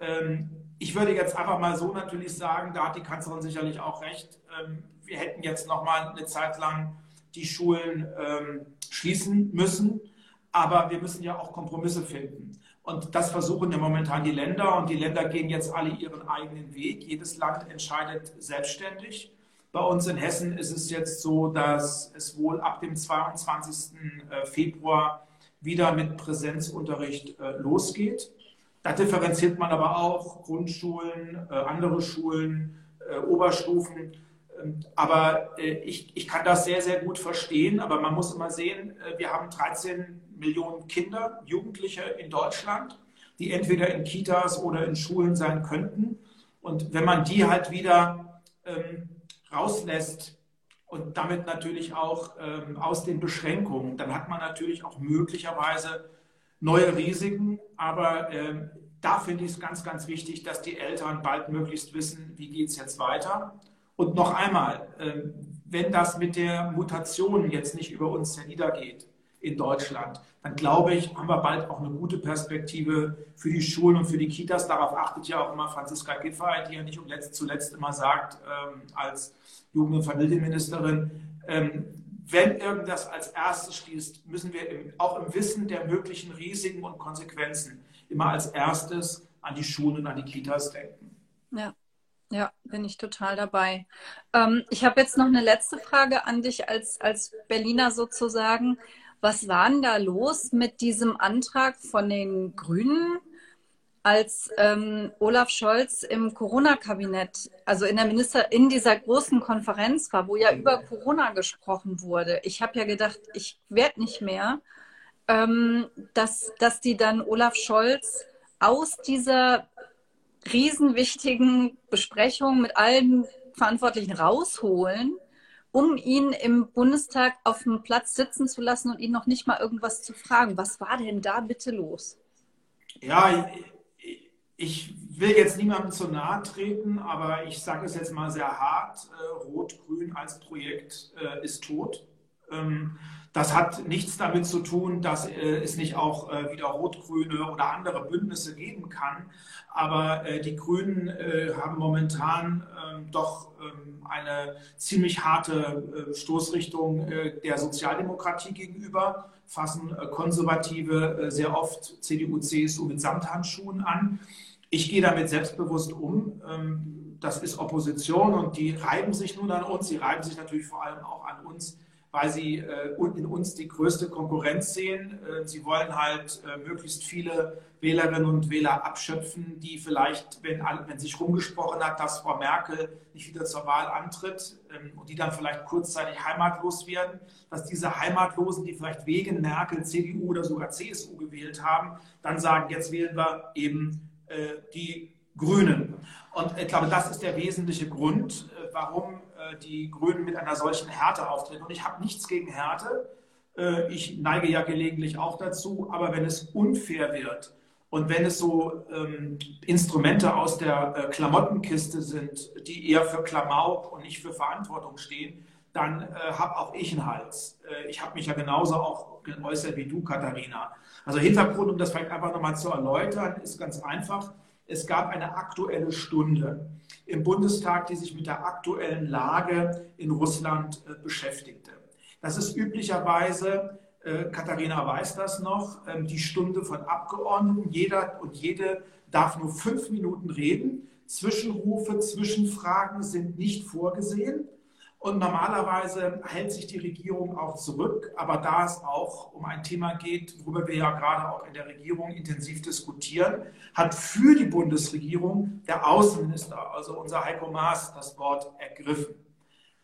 Ähm, ich würde jetzt einfach mal so natürlich sagen, da hat die Kanzlerin sicherlich auch recht, ähm, wir hätten jetzt noch mal eine Zeit lang die Schulen ähm, schließen müssen. Aber wir müssen ja auch Kompromisse finden. Und das versuchen ja momentan die Länder. Und die Länder gehen jetzt alle ihren eigenen Weg. Jedes Land entscheidet selbstständig. Bei uns in Hessen ist es jetzt so, dass es wohl ab dem 22. Äh, Februar wieder mit Präsenzunterricht äh, losgeht. Da differenziert man aber auch Grundschulen, äh, andere Schulen, Oberstufen. Aber äh, ich, ich kann das sehr, sehr gut verstehen. Aber man muss immer sehen, äh, wir haben 13 Millionen Kinder, Jugendliche in Deutschland, die entweder in Kitas oder in Schulen sein könnten. Und wenn man die halt wieder ähm, rauslässt und damit natürlich auch ähm, aus den Beschränkungen, dann hat man natürlich auch möglicherweise neue Risiken. Aber ähm, da finde ich es ganz, ganz wichtig, dass die Eltern bald möglichst wissen, wie geht es jetzt weiter. Und noch einmal, ähm, wenn das mit der Mutation jetzt nicht über uns herniedergeht in Deutschland, dann glaube ich, haben wir bald auch eine gute Perspektive für die Schulen und für die Kitas. Darauf achtet ja auch immer Franziska Giffey, die ja nicht zuletzt immer sagt, ähm, als Jugend- und Familienministerin, ähm, wenn irgendwas als erstes schließt, müssen wir auch im Wissen der möglichen Risiken und Konsequenzen immer als erstes an die Schulen und an die Kitas denken. Ja. Ja, bin ich total dabei. Ähm, ich habe jetzt noch eine letzte Frage an dich als, als Berliner sozusagen. Was war denn da los mit diesem Antrag von den Grünen, als ähm, Olaf Scholz im Corona-Kabinett, also in der Minister, in dieser großen Konferenz war, wo ja über Corona gesprochen wurde? Ich habe ja gedacht, ich werde nicht mehr, ähm, dass, dass die dann Olaf Scholz aus dieser riesenwichtigen Besprechung mit allen Verantwortlichen rausholen, um ihn im Bundestag auf dem Platz sitzen zu lassen und ihn noch nicht mal irgendwas zu fragen. Was war denn da bitte los? Ja, ich will jetzt niemandem zu nahe treten, aber ich sage es jetzt mal sehr hart. Äh, Rot-Grün als Projekt äh, ist tot. Ähm, das hat nichts damit zu tun, dass äh, es nicht auch äh, wieder rot-grüne oder andere Bündnisse geben kann. Aber äh, die Grünen haben momentan ähm, doch ähm, eine ziemlich harte Stoßrichtung der Sozialdemokratie gegenüber, fassen Konservative sehr oft CDU, CSU mit Samthandschuhen an. Ich gehe damit selbstbewusst um. Das ist Opposition und die reiben sich nun an uns. Sie reiben sich natürlich vor allem auch an uns weil sie äh, in uns die größte Konkurrenz sehen. Äh, sie wollen halt äh, möglichst viele Wählerinnen und Wähler abschöpfen, die vielleicht, wenn, wenn sich rumgesprochen hat, dass Frau Merkel nicht wieder zur Wahl antritt ähm, und die dann vielleicht kurzzeitig heimatlos werden, dass diese Heimatlosen, die vielleicht wegen Merkel CDU oder sogar CSU gewählt haben, dann sagen, jetzt wählen wir eben äh, die Grünen. Und ich glaube, das ist der wesentliche Grund, äh, warum die Grünen mit einer solchen Härte auftreten. Und ich habe nichts gegen Härte. Äh, ich neige ja gelegentlich auch dazu. Aber wenn es unfair wird und wenn es so ähm, Instrumente aus der äh, Klamottenkiste sind, die eher für Klamauk und nicht für Verantwortung stehen, dann äh, habe auch ich einen Hals. Äh, ich habe mich ja genauso auch geäußert wie du, Katharina. Also Hintergrund, um das vielleicht einfach nochmal zu erläutern, ist ganz einfach. Es gab eine aktuelle Stunde im Bundestag, die sich mit der aktuellen Lage in Russland äh, beschäftigte. Das ist üblicherweise, äh, Katharina weiß das noch, äh, die Stunde von Abgeordneten. Jeder und jede darf nur fünf Minuten reden. Zwischenrufe, Zwischenfragen sind nicht vorgesehen. Und normalerweise hält sich die Regierung auch zurück. Aber da es auch um ein Thema geht, worüber wir ja gerade auch in der Regierung intensiv diskutieren, hat für die Bundesregierung der Außenminister, also unser Heiko Maas, das Wort ergriffen.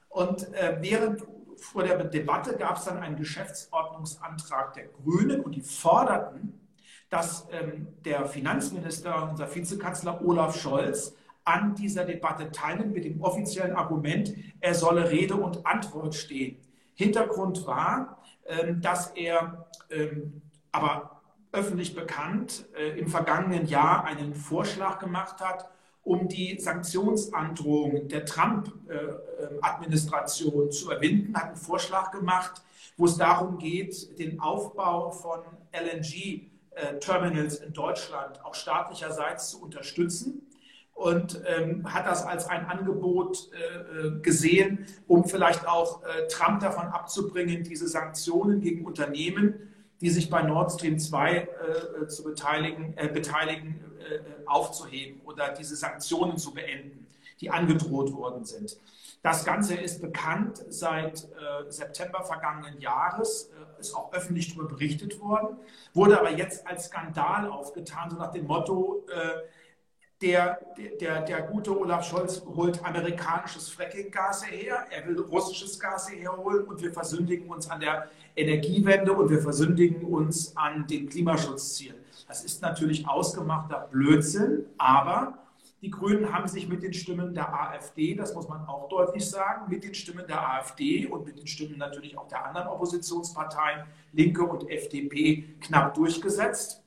Und äh, während vor der Debatte gab es dann einen Geschäftsordnungsantrag der Grünen und die forderten, dass ähm, der Finanzminister, unser Vizekanzler Olaf Scholz, an dieser Debatte teilnimmt mit dem offiziellen Argument, er solle Rede und Antwort stehen. Hintergrund war, ähm, dass er ähm, aber öffentlich bekannt äh, im vergangenen Jahr einen Vorschlag gemacht hat, um die Sanktionsandrohung der Trump-Administration zu überwinden, hat einen Vorschlag gemacht, wo es darum geht, den Aufbau von LNG-Terminals in Deutschland auch staatlicherseits zu unterstützen und ähm, hat das als ein Angebot äh, äh, gesehen, um vielleicht auch äh, Trump davon abzubringen, diese Sanktionen gegen Unternehmen, die sich bei Nord Stream 2 äh, äh, zu beteiligen, äh, beteiligen aufzuheben oder diese Sanktionen zu beenden, die angedroht worden sind. Das Ganze ist bekannt seit September vergangenen Jahres, ist auch öffentlich darüber berichtet worden, wurde aber jetzt als Skandal aufgetan, so nach dem Motto, der, der, der gute Olaf Scholz holt amerikanisches Fracking-Gas her, er will russisches Gas herholen und wir versündigen uns an der Energiewende und wir versündigen uns an den Klimaschutzzielen. Das ist natürlich ausgemachter Blödsinn, aber die Grünen haben sich mit den Stimmen der AfD, das muss man auch deutlich sagen, mit den Stimmen der AfD und mit den Stimmen natürlich auch der anderen Oppositionsparteien, Linke und FDP, knapp durchgesetzt.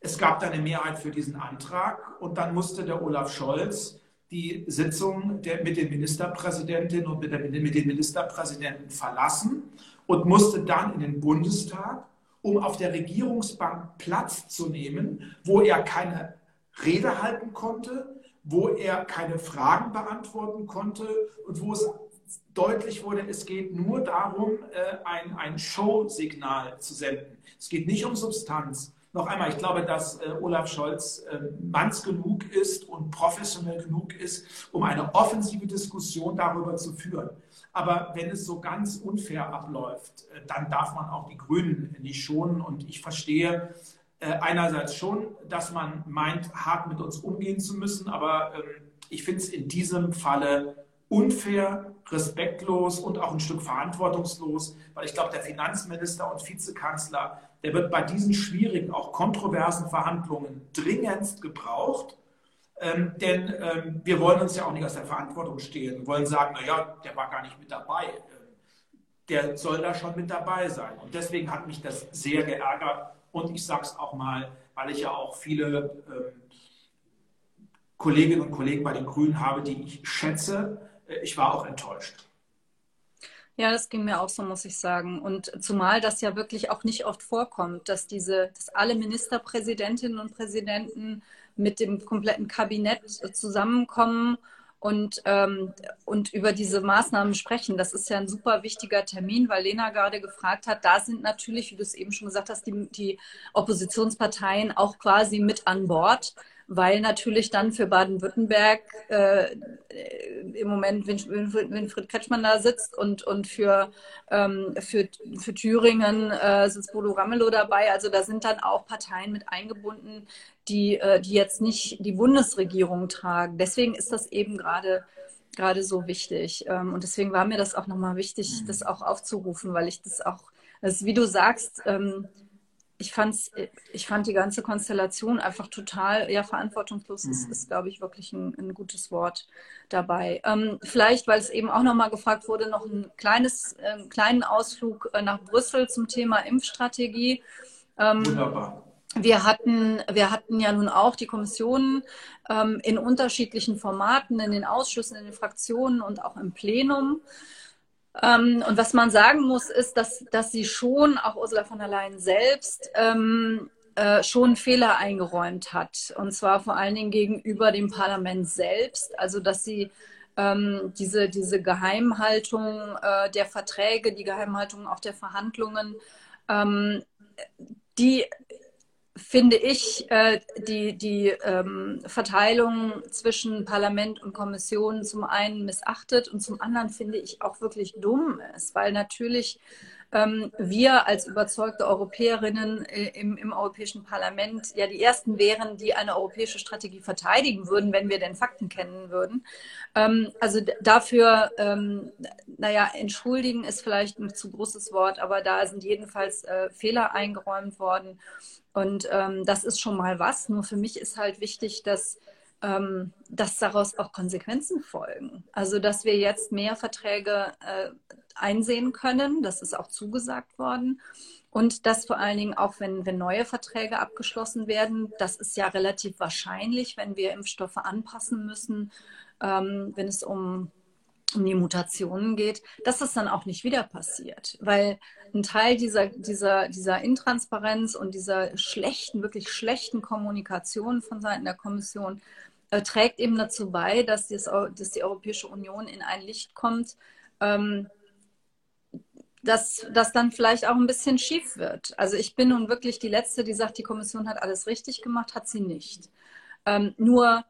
Es gab dann eine Mehrheit für diesen Antrag und dann musste der Olaf Scholz die Sitzung der, mit den Ministerpräsidentinnen und mit, der, mit den Ministerpräsidenten verlassen und musste dann in den Bundestag, um auf der Regierungsbank Platz zu nehmen, wo er keine Rede halten konnte, wo er keine Fragen beantworten konnte und wo es deutlich wurde, es geht nur darum, äh, ein, ein Showsignal zu senden. Es geht nicht um Substanz noch einmal, ich glaube, dass äh, Olaf Scholz äh, manns genug ist und professionell genug ist, um eine offensive Diskussion darüber zu führen. Aber wenn es so ganz unfair abläuft, äh, dann darf man auch die Grünen nicht schonen. Und ich verstehe äh, einerseits schon, dass man meint, hart mit uns umgehen zu müssen. Aber ähm, ich finde es in diesem Falle unfair, respektlos und auch ein Stück verantwortungslos, weil ich glaube, der Finanzminister und Vizekanzler der wird bei diesen schwierigen, auch kontroversen Verhandlungen dringendst gebraucht. Ähm, denn ähm, wir wollen uns ja auch nicht aus der Verantwortung stehlen. Wir wollen sagen, naja, der war gar nicht mit dabei. Ähm, der soll da schon mit dabei sein. Und deswegen hat mich das sehr geärgert. Und ich sage es auch mal, weil ich ja auch viele ähm, Kolleginnen und Kollegen bei den Grünen habe, die ich schätze. Äh, ich war auch enttäuscht. Ja, das ging mir auch so, muss ich sagen. Und zumal das ja wirklich auch nicht oft vorkommt, dass diese, dass alle Ministerpräsidentinnen und Präsidenten mit dem kompletten Kabinett zusammenkommen und, ähm, und über diese Maßnahmen sprechen. Das ist ja ein super wichtiger Termin, weil Lena gerade gefragt hat, da sind natürlich, wie du es eben schon gesagt hast, die, die Oppositionsparteien auch quasi mit an Bord weil natürlich dann für Baden-Württemberg äh, im Moment Winfried Kretschmann da sitzt und, und für, ähm, für, für Thüringen äh, sitzt Bodo Ramelow dabei. Also da sind dann auch Parteien mit eingebunden, die, äh, die jetzt nicht die Bundesregierung tragen. Deswegen ist das eben gerade gerade so wichtig. Ähm, und deswegen war mir das auch nochmal wichtig, das auch aufzurufen, weil ich das auch, also wie du sagst, ähm, ich, fand's, ich fand die ganze Konstellation einfach total ja, verantwortungslos. Mhm. Ist, ist glaube ich, wirklich ein, ein, gutes Wort dabei. Ähm, vielleicht, weil es eben auch nochmal gefragt wurde, noch ein kleines, äh, kleinen Ausflug äh, nach Brüssel zum Thema Impfstrategie. Ähm, Wunderbar. Wir hatten, wir hatten ja nun auch die Kommissionen ähm, in unterschiedlichen Formaten, in den Ausschüssen, in den Fraktionen und auch im Plenum. Ähm, und was man sagen muss, ist, dass, dass sie schon, auch Ursula von der Leyen selbst, ähm, äh, schon Fehler eingeräumt hat. Und zwar vor allen Dingen gegenüber dem Parlament selbst. Also, dass sie ähm, diese, diese Geheimhaltung äh, der Verträge, die Geheimhaltung auch der Verhandlungen, ähm, die finde ich äh, die, die ähm, Verteilung zwischen Parlament und Kommission zum einen missachtet und zum anderen finde ich auch wirklich dumm ist, weil natürlich ähm, wir als überzeugte Europäerinnen äh, im, im Europäischen Parlament ja die Ersten wären, die eine europäische Strategie verteidigen würden, wenn wir denn Fakten kennen würden. Ähm, also dafür, naja, entschuldigen ist vielleicht ein zu großes Wort, aber da sind jedenfalls äh, Fehler eingeräumt worden. Und ähm, das ist schon mal was. Nur für mich ist halt wichtig, dass, ähm, dass daraus auch Konsequenzen folgen. Also, dass wir jetzt mehr Verträge äh, einsehen können. Das ist auch zugesagt worden. Und dass vor allen Dingen auch, wenn, wenn neue Verträge abgeschlossen werden, das ist ja relativ wahrscheinlich, wenn wir Impfstoffe anpassen müssen, ähm, wenn es um, um die Mutationen geht, dass das dann auch nicht wieder passiert. Weil ein Teil dieser, dieser, dieser Intransparenz und dieser schlechten, wirklich schlechten Kommunikation von Seiten der Kommission äh, trägt eben dazu bei, dass, das, dass die Europäische Union in ein Licht kommt, ähm, dass das dann vielleicht auch ein bisschen schief wird. Also ich bin nun wirklich die Letzte, die sagt, die Kommission hat alles richtig gemacht, hat sie nicht. Ähm, nur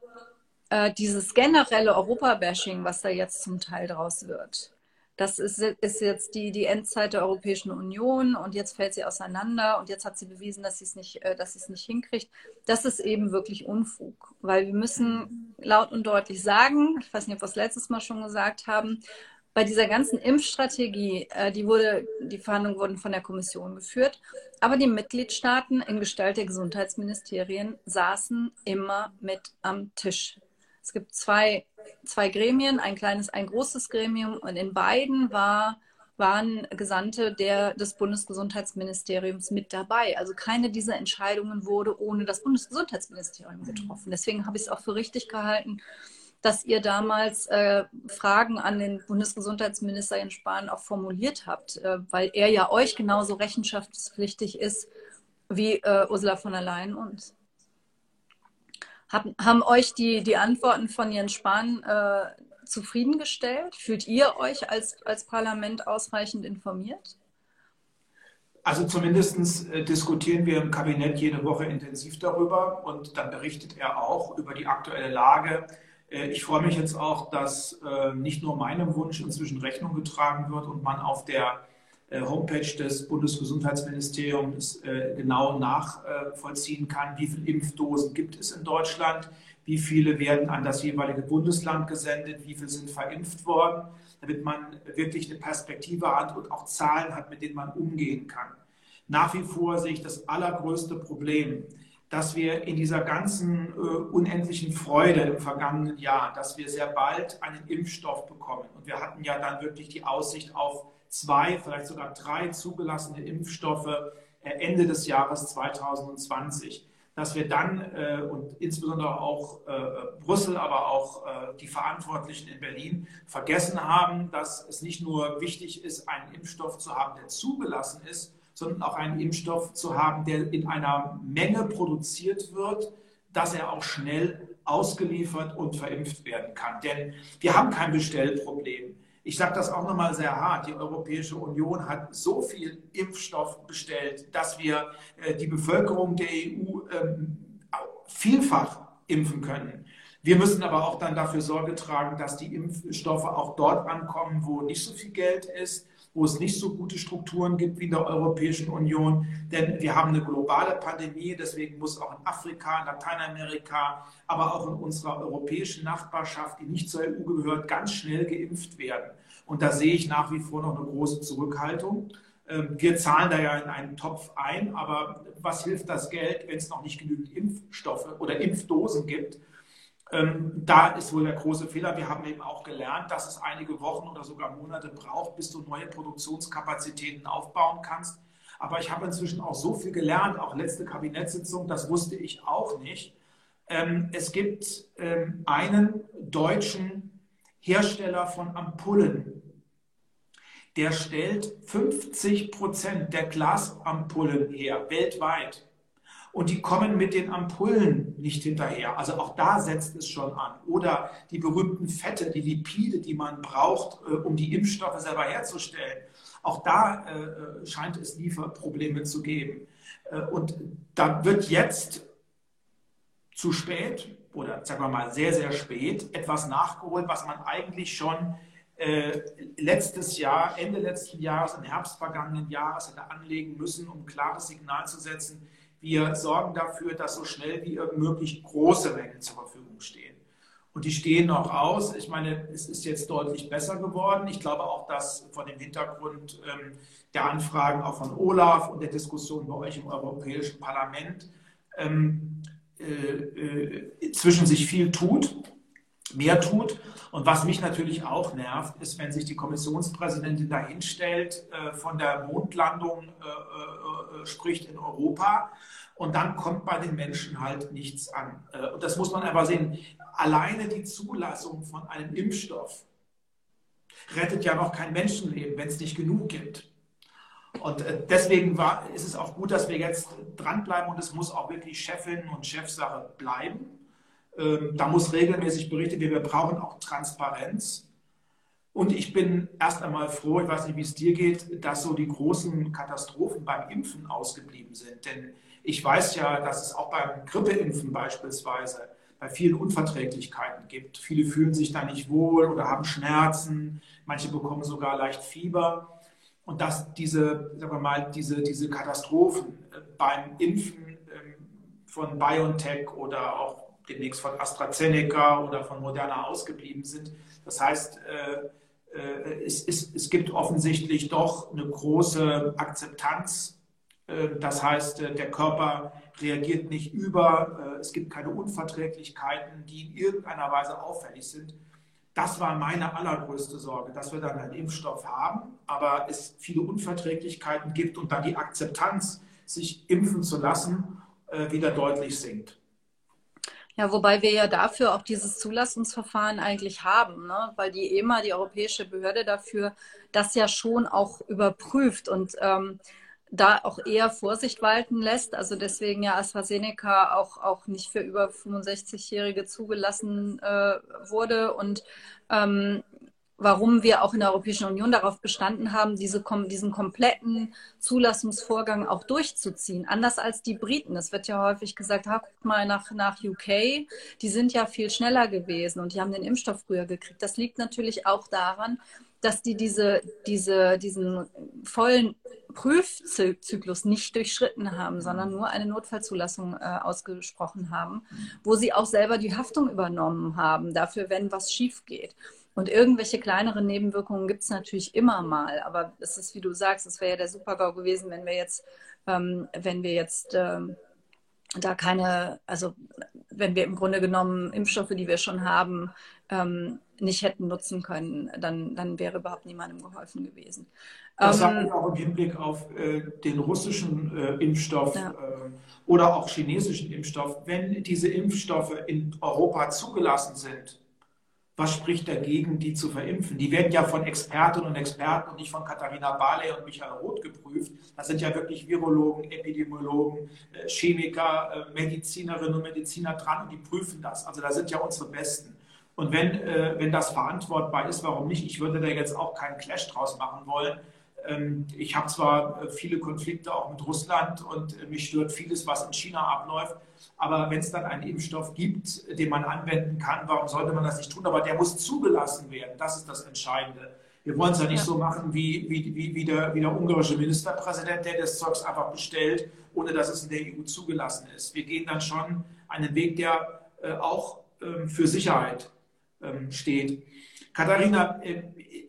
äh, dieses generelle Europa-Bashing, was da jetzt zum Teil draus wird, das ist, ist jetzt die, die Endzeit der Europäischen Union und jetzt fällt sie auseinander und jetzt hat sie bewiesen, dass sie es nicht, äh, dass sie es nicht hinkriegt. Das ist eben wirklich Unfug, weil wir müssen laut und deutlich sagen, ich weiß nicht, ob wir es letztes Mal schon gesagt haben, bei dieser ganzen Impfstrategie, äh, die wurde, die Verhandlungen wurden von der Kommission geführt, aber die Mitgliedstaaten in Gestalt der Gesundheitsministerien saßen immer mit am Tisch. Es gibt zwei, zwei Gremien, ein kleines, ein großes Gremium und in beiden war, waren Gesandte der, des Bundesgesundheitsministeriums mit dabei. Also keine dieser Entscheidungen wurde ohne das Bundesgesundheitsministerium getroffen. Deswegen habe ich es auch für richtig gehalten, dass ihr damals äh, Fragen an den Bundesgesundheitsminister Jens Spahn auch formuliert habt, äh, weil er ja euch genauso rechenschaftspflichtig ist wie äh, Ursula von der Leyen uns. Hab, haben euch die, die Antworten von Jens Spahn äh, zufriedengestellt? Fühlt ihr euch als, als Parlament ausreichend informiert? Also zumindest äh, diskutieren wir im Kabinett jede Woche intensiv darüber und dann berichtet er auch über die aktuelle Lage äh, ich freue mich jetzt auch, dass äh, nicht nur meinem Wunsch inzwischen Rechnung getragen wird und man auf der Homepage des Bundesgesundheitsministeriums genau nachvollziehen kann, wie viele Impfdosen gibt es in Deutschland, wie viele werden an das jeweilige Bundesland gesendet, wie viele sind verimpft worden, damit man wirklich eine Perspektive hat und auch Zahlen hat, mit denen man umgehen kann. Nach wie vor sehe ich das allergrößte Problem dass wir in dieser ganzen äh, unendlichen Freude im vergangenen Jahr, dass wir sehr bald einen Impfstoff bekommen. Und wir hatten ja dann wirklich die Aussicht auf zwei, vielleicht sogar drei zugelassene Impfstoffe äh, Ende des Jahres 2020 dass wir dann äh, und insbesondere auch äh, Brüssel, aber auch äh, die Verantwortlichen in Berlin vergessen haben, dass es nicht nur wichtig ist, einen Impfstoff zu haben, der zugelassen ist, sondern auch einen Impfstoff zu haben, der in einer Menge produziert wird, dass er auch schnell ausgeliefert und verimpft werden kann. Denn wir haben kein Bestellproblem. Ich sage das auch nochmal sehr hart. Die Europäische Union hat so viel Impfstoff bestellt, dass wir äh, die Bevölkerung der EU ähm, vielfach impfen können. Wir müssen aber auch dann dafür Sorge tragen, dass die Impfstoffe auch dort ankommen, wo nicht so viel Geld ist, wo es nicht so gute Strukturen gibt wie in der Europäischen Union. Denn wir haben eine globale Pandemie, deswegen muss auch in Afrika, in Lateinamerika, aber auch in unserer europäischen Nachbarschaft, die nicht zur EU gehört, ganz schnell geimpft werden. Und da sehe ich nach wie vor noch eine große Zurückhaltung. Ähm, wir zahlen da ja in einen Topf ein, aber was hilft das Geld, wenn es noch nicht genügend Impfstoffe oder Impfdosen gibt? Ähm, da ist wohl der große Fehler. Wir haben eben auch gelernt, dass es einige Wochen oder sogar Monate braucht, bis du neue Produktionskapazitäten aufbauen kannst. Aber ich habe inzwischen auch so viel gelernt, auch letzte Kabinettssitzung, das wusste ich auch nicht. Ähm, es gibt ähm, einen deutschen Hersteller von Ampullen, der stellt 50 Prozent der Glasampullen her, weltweit. Und die kommen mit den Ampullen nicht hinterher. Also auch da setzt es schon an. Oder die berühmten Fette, die Lipide, die man braucht, äh, um die Impfstoffe selber herzustellen. Auch da äh, äh, scheint es Lieferprobleme zu geben. Und da wird jetzt zu spät oder sagen wir mal sehr, sehr spät etwas nachgeholt, was man eigentlich schon letztes Jahr, Ende letzten Jahres, im Herbst vergangenen Jahres hätte anlegen müssen, um ein klares Signal zu setzen, wir sorgen dafür, dass so schnell wie irgend möglich große Mengen zur Verfügung stehen. Und die stehen noch aus. Ich meine, es ist jetzt deutlich besser geworden. Ich glaube auch, dass von dem Hintergrund ähm, der Anfragen auch von Olaf und der Diskussion bei euch im Europäischen Parlament ähm, äh, äh, zwischen sich viel tut, mehr tut. Und was mich natürlich auch nervt, ist, wenn sich die Kommissionspräsidentin dahinstellt, äh, von der Mondlandung äh, spricht in Europa und dann kommt bei den Menschen halt nichts an. Äh, und das muss man aber sehen. Alleine die Zulassung von einem Impfstoff rettet ja noch kein Menschenleben, wenn es nicht genug gibt. Und äh, deswegen war, ist es auch gut, dass wir jetzt dranbleiben und es muss auch wirklich Chefin und Chefsache bleiben. Ähm, da muss regelmäßig berichtet werden. Wir brauchen auch Transparenz. Und ich bin erst einmal froh, ich weiß nicht, wie es dir geht, dass so die großen Katastrophen beim Impfen ausgeblieben sind. Denn ich weiß ja, dass es auch beim Grippeimpfen beispielsweise bei vielen Unverträglichkeiten gibt. Viele fühlen sich da nicht wohl oder haben Schmerzen. Manche bekommen sogar leicht Fieber. Und dass diese, sagen wir mal, diese, diese Katastrophen äh, beim Impfen ähm, von BioNTech oder auch demnächst von AstraZeneca oder von Moderna ausgeblieben sind. Das heißt, äh, es, es, es gibt offensichtlich doch eine große Akzeptanz. Äh, das heißt, äh, der Körper reagiert nicht über, es gibt keine Unverträglichkeiten, die in irgendeiner Weise auffällig sind. Das war meine allergrößte Sorge, dass wir dann einen Impfstoff haben, aber es viele Unverträglichkeiten gibt und dann die Akzeptanz, sich impfen zu lassen, wieder deutlich sinkt. Ja, wobei wir ja dafür auch dieses Zulassungsverfahren eigentlich haben, ne? weil die EMA, die europäische Behörde dafür, das ja schon auch überprüft und ähm, da auch eher Vorsicht walten lässt. Also deswegen ja AstraZeneca auch, auch nicht für über 65-Jährige zugelassen äh, wurde und ähm, warum wir auch in der Europäischen Union darauf bestanden haben, diese, diesen kompletten Zulassungsvorgang auch durchzuziehen. Anders als die Briten. Es wird ja häufig gesagt, ha, guckt mal nach, nach UK, die sind ja viel schneller gewesen und die haben den Impfstoff früher gekriegt. Das liegt natürlich auch daran, dass die diese, diese, diesen vollen Prüfzyklus nicht durchschritten haben, sondern nur eine Notfallzulassung äh, ausgesprochen haben, wo sie auch selber die Haftung übernommen haben dafür, wenn was schief geht. Und irgendwelche kleineren Nebenwirkungen gibt es natürlich immer mal. Aber es ist, wie du sagst, es wäre ja der Supergau gewesen, wenn wir jetzt, ähm, wenn wir jetzt ähm, da keine, also wenn wir im Grunde genommen Impfstoffe, die wir schon haben, ähm, nicht hätten nutzen können, dann, dann wäre überhaupt niemandem geholfen gewesen. Das ähm, sage ich auch im Hinblick auf äh, den russischen äh, Impfstoff ja. äh, oder auch chinesischen Impfstoff. Wenn diese Impfstoffe in Europa zugelassen sind, was spricht dagegen, die zu verimpfen? Die werden ja von Expertinnen und Experten und nicht von Katharina Barley und Michael Roth geprüft. Das sind ja wirklich Virologen, Epidemiologen, äh, Chemiker, äh, Medizinerinnen und Mediziner dran und die prüfen das. Also da sind ja unsere Besten. Und wenn, äh, wenn das verantwortbar ist, warum nicht? Ich würde da jetzt auch keinen Clash draus machen wollen. Ähm, ich habe zwar viele Konflikte auch mit Russland und mich stört vieles, was in China abläuft. Aber wenn es dann einen Impfstoff gibt, den man anwenden kann, warum sollte man das nicht tun? Aber der muss zugelassen werden. Das ist das Entscheidende. Wir wollen es ja nicht so machen wie, wie, wie, wie, der, wie der ungarische Ministerpräsident, der das Zeugs einfach bestellt, ohne dass es in der EU zugelassen ist. Wir gehen dann schon einen Weg, der äh, auch ähm, für Sicherheit ähm, steht. Katharina, äh,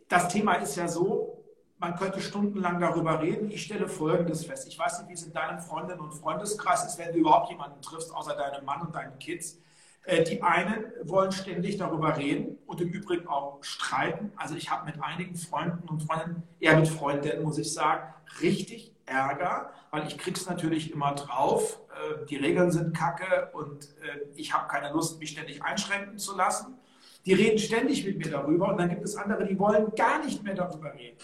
das Thema ist ja so, man könnte stundenlang darüber reden. Ich stelle Folgendes fest. Ich weiß nicht, wie es in deinem Freundinnen- und Freundeskreis ist, wenn du überhaupt jemanden triffst, außer deinem Mann und deinen Kids. Äh, die einen wollen ständig darüber reden und im Übrigen auch streiten. Also ich habe mit einigen Freunden und Freunden, eher mit Freundinnen, muss ich sagen, richtig Ärger, weil ich krieg's natürlich immer drauf. Äh, die Regeln sind kacke und äh, ich habe keine Lust, mich ständig einschränken zu lassen. Die reden ständig mit mir darüber und dann gibt es andere, die wollen gar nicht mehr darüber reden.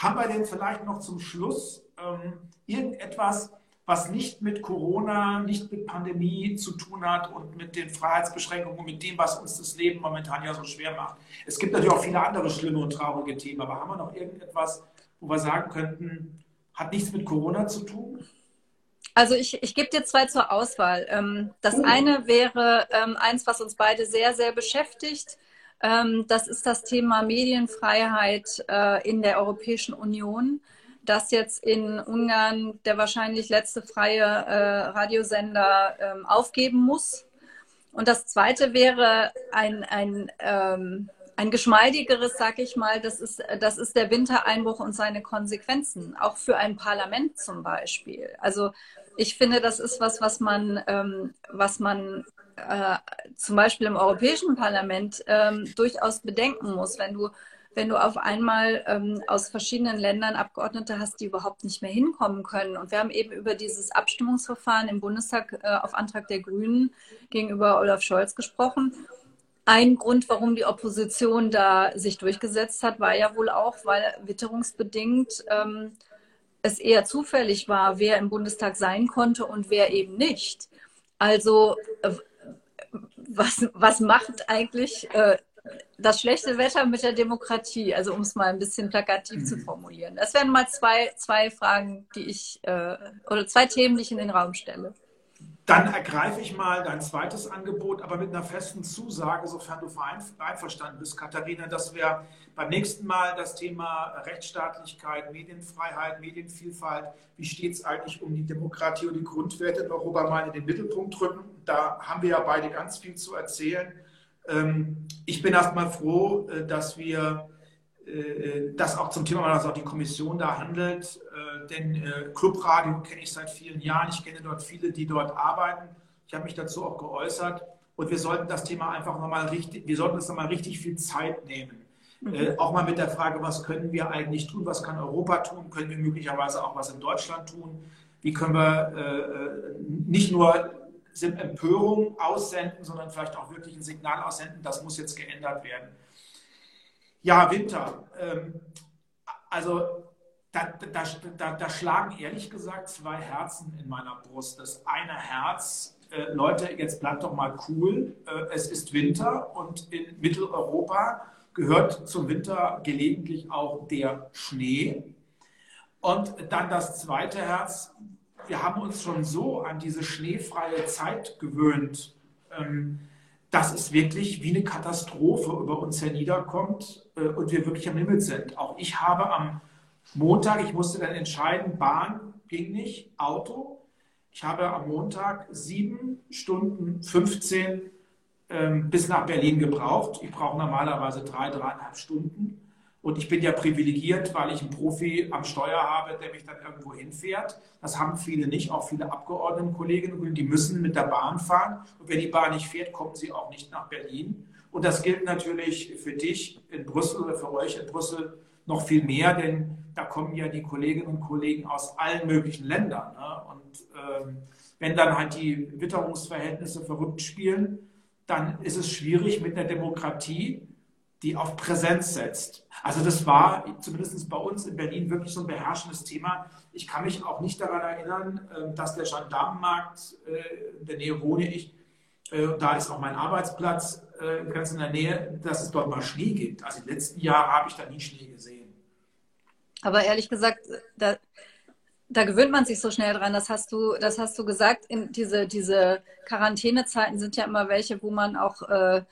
Haben wir denn vielleicht noch zum Schluss ähm, irgendetwas, was nicht mit Corona, nicht mit Pandemie zu tun hat und mit den Freiheitsbeschränkungen, mit dem, was uns das Leben momentan ja so schwer macht? Es gibt natürlich auch viele andere schlimme und traurige Themen, aber haben wir noch irgendetwas, wo wir sagen könnten, hat nichts mit Corona zu tun? Also ich, ich gebe dir zwei zur Auswahl. Ähm, das oh. eine wäre ähm, eins, was uns beide sehr, sehr beschäftigt. Ähm, das ist das Thema Medienfreiheit äh, in der Europäischen Union, das jetzt in Ungarn der wahrscheinlich letzte freie äh, Radiosender ähm, aufgeben muss. Und das Zweite wäre ein, ein, ähm, ein geschmeidigeres, sag ich mal, das ist, das ist der Wintereinbruch und seine Konsequenzen, auch für ein Parlament zum Beispiel. Also ich finde, das ist was, was man, was man äh, zum Beispiel im Europäischen Parlament ähm, durchaus bedenken muss, wenn du, wenn du auf einmal ähm, aus verschiedenen Ländern Abgeordnete hast, die überhaupt nicht mehr hinkommen können. Und wir haben eben über dieses Abstimmungsverfahren im Bundestag äh, auf Antrag der Grünen gegenüber Olaf Scholz gesprochen. Ein Grund, warum die Opposition da sich durchgesetzt hat, war ja wohl auch, weil witterungsbedingt ähm, es eher zufällig war, wer im Bundestag sein konnte und wer eben nicht. Also äh, was, was macht eigentlich äh, das schlechte Wetter mit der Demokratie? Also um es mal ein bisschen plakativ mhm. zu formulieren. Das wären mal zwei, zwei Fragen, die ich, äh, oder zwei Themen, die ich in den Raum stelle. Dann ergreife ich mal dein zweites Angebot, aber mit einer festen Zusage, sofern du einverstanden bist, Katharina, dass wir beim nächsten Mal das Thema Rechtsstaatlichkeit, Medienfreiheit, Medienvielfalt, wie steht es eigentlich um die Demokratie und die Grundwerte in Europa mal in den Mittelpunkt rücken. Da haben wir ja beide ganz viel zu erzählen. Ähm, ich bin erstmal froh, äh, dass wir das auch zum Thema, dass auch die Kommission da handelt. Äh, denn äh, Clubradio kenne ich seit vielen Jahren. Ich kenne dort viele, die dort arbeiten. Ich habe mich dazu auch geäußert. Und wir sollten das Thema einfach nochmal richtig, wir sollten uns nochmal richtig viel Zeit nehmen. Mhm. Äh, auch mal mit der Frage, was können wir eigentlich tun? Was kann Europa tun? Können wir möglicherweise auch was in Deutschland tun? Wie können wir äh, nicht nur Empörung aussenden, sondern vielleicht auch wirklich ein Signal aussenden, das muss jetzt geändert werden. Ja, Winter. Ähm, also da, da, da, da, schlagen ehrlich gesagt zwei Herzen in meiner Brust. Das eine Herz, äh, Leute, jetzt bleibt doch mal cool. Äh, es ist Winter und in Mitteleuropa gehört zum Winter gelegentlich auch der Schnee. Und dann das zweite Herz, wir haben uns schon so an diese schneefreie Zeit gewöhnt. Ähm, dass es wirklich wie eine Katastrophe über uns herniederkommt äh, und wir wirklich am Limit sind. Auch ich habe am Montag, ich musste dann entscheiden, Bahn ging nicht, Auto. Ich habe am Montag sieben Stunden 15 ähm, bis nach Berlin gebraucht. Ich brauche normalerweise drei, dreieinhalb Stunden. Und ich bin ja privilegiert, weil ich einen Profi am Steuer habe, der mich dann irgendwo hinfährt. Das haben viele nicht, auch viele Abgeordnetenkolleginnen, die müssen mit der Bahn fahren. Und wenn die Bahn nicht fährt, kommen sie auch nicht nach Berlin. Und das gilt natürlich für dich in Brüssel oder für euch in Brüssel noch viel mehr, denn da kommen ja die Kolleginnen und Kollegen aus allen möglichen Ländern. Ne? Und ähm, wenn dann halt die Witterungsverhältnisse verrückt spielen, dann ist es schwierig mit einer Demokratie, die auf Präsenz setzt. Also das war zumindest bei uns in Berlin wirklich so ein beherrschendes Thema. Ich kann mich auch nicht daran erinnern, ähm, dass der Gendarmenmarkt, äh, in der Nähe wohne ich, äh, da ist auch mein Arbeitsplatz äh, ganz in der Nähe, dass es dort mal Schnee gibt. Also im letzten Jahr habe ich da nie Schnee gesehen. Aber ehrlich gesagt, da, da gewöhnt man sich so schnell dran. Das hast du, das hast du gesagt. In diese, diese Quarantänezeiten sind ja immer welche, wo man auch äh,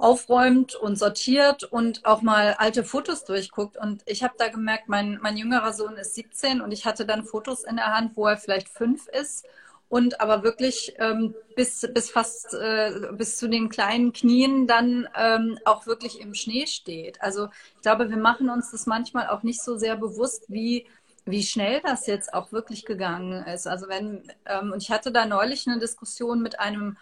aufräumt und sortiert und auch mal alte Fotos durchguckt. Und ich habe da gemerkt, mein, mein jüngerer Sohn ist 17 und ich hatte dann Fotos in der Hand, wo er vielleicht fünf ist und aber wirklich ähm, bis, bis fast äh, bis zu den kleinen Knien dann ähm, auch wirklich im Schnee steht. Also ich glaube, wir machen uns das manchmal auch nicht so sehr bewusst, wie wie schnell das jetzt auch wirklich gegangen ist. Also wenn, ähm, und ich hatte da neulich eine Diskussion mit einem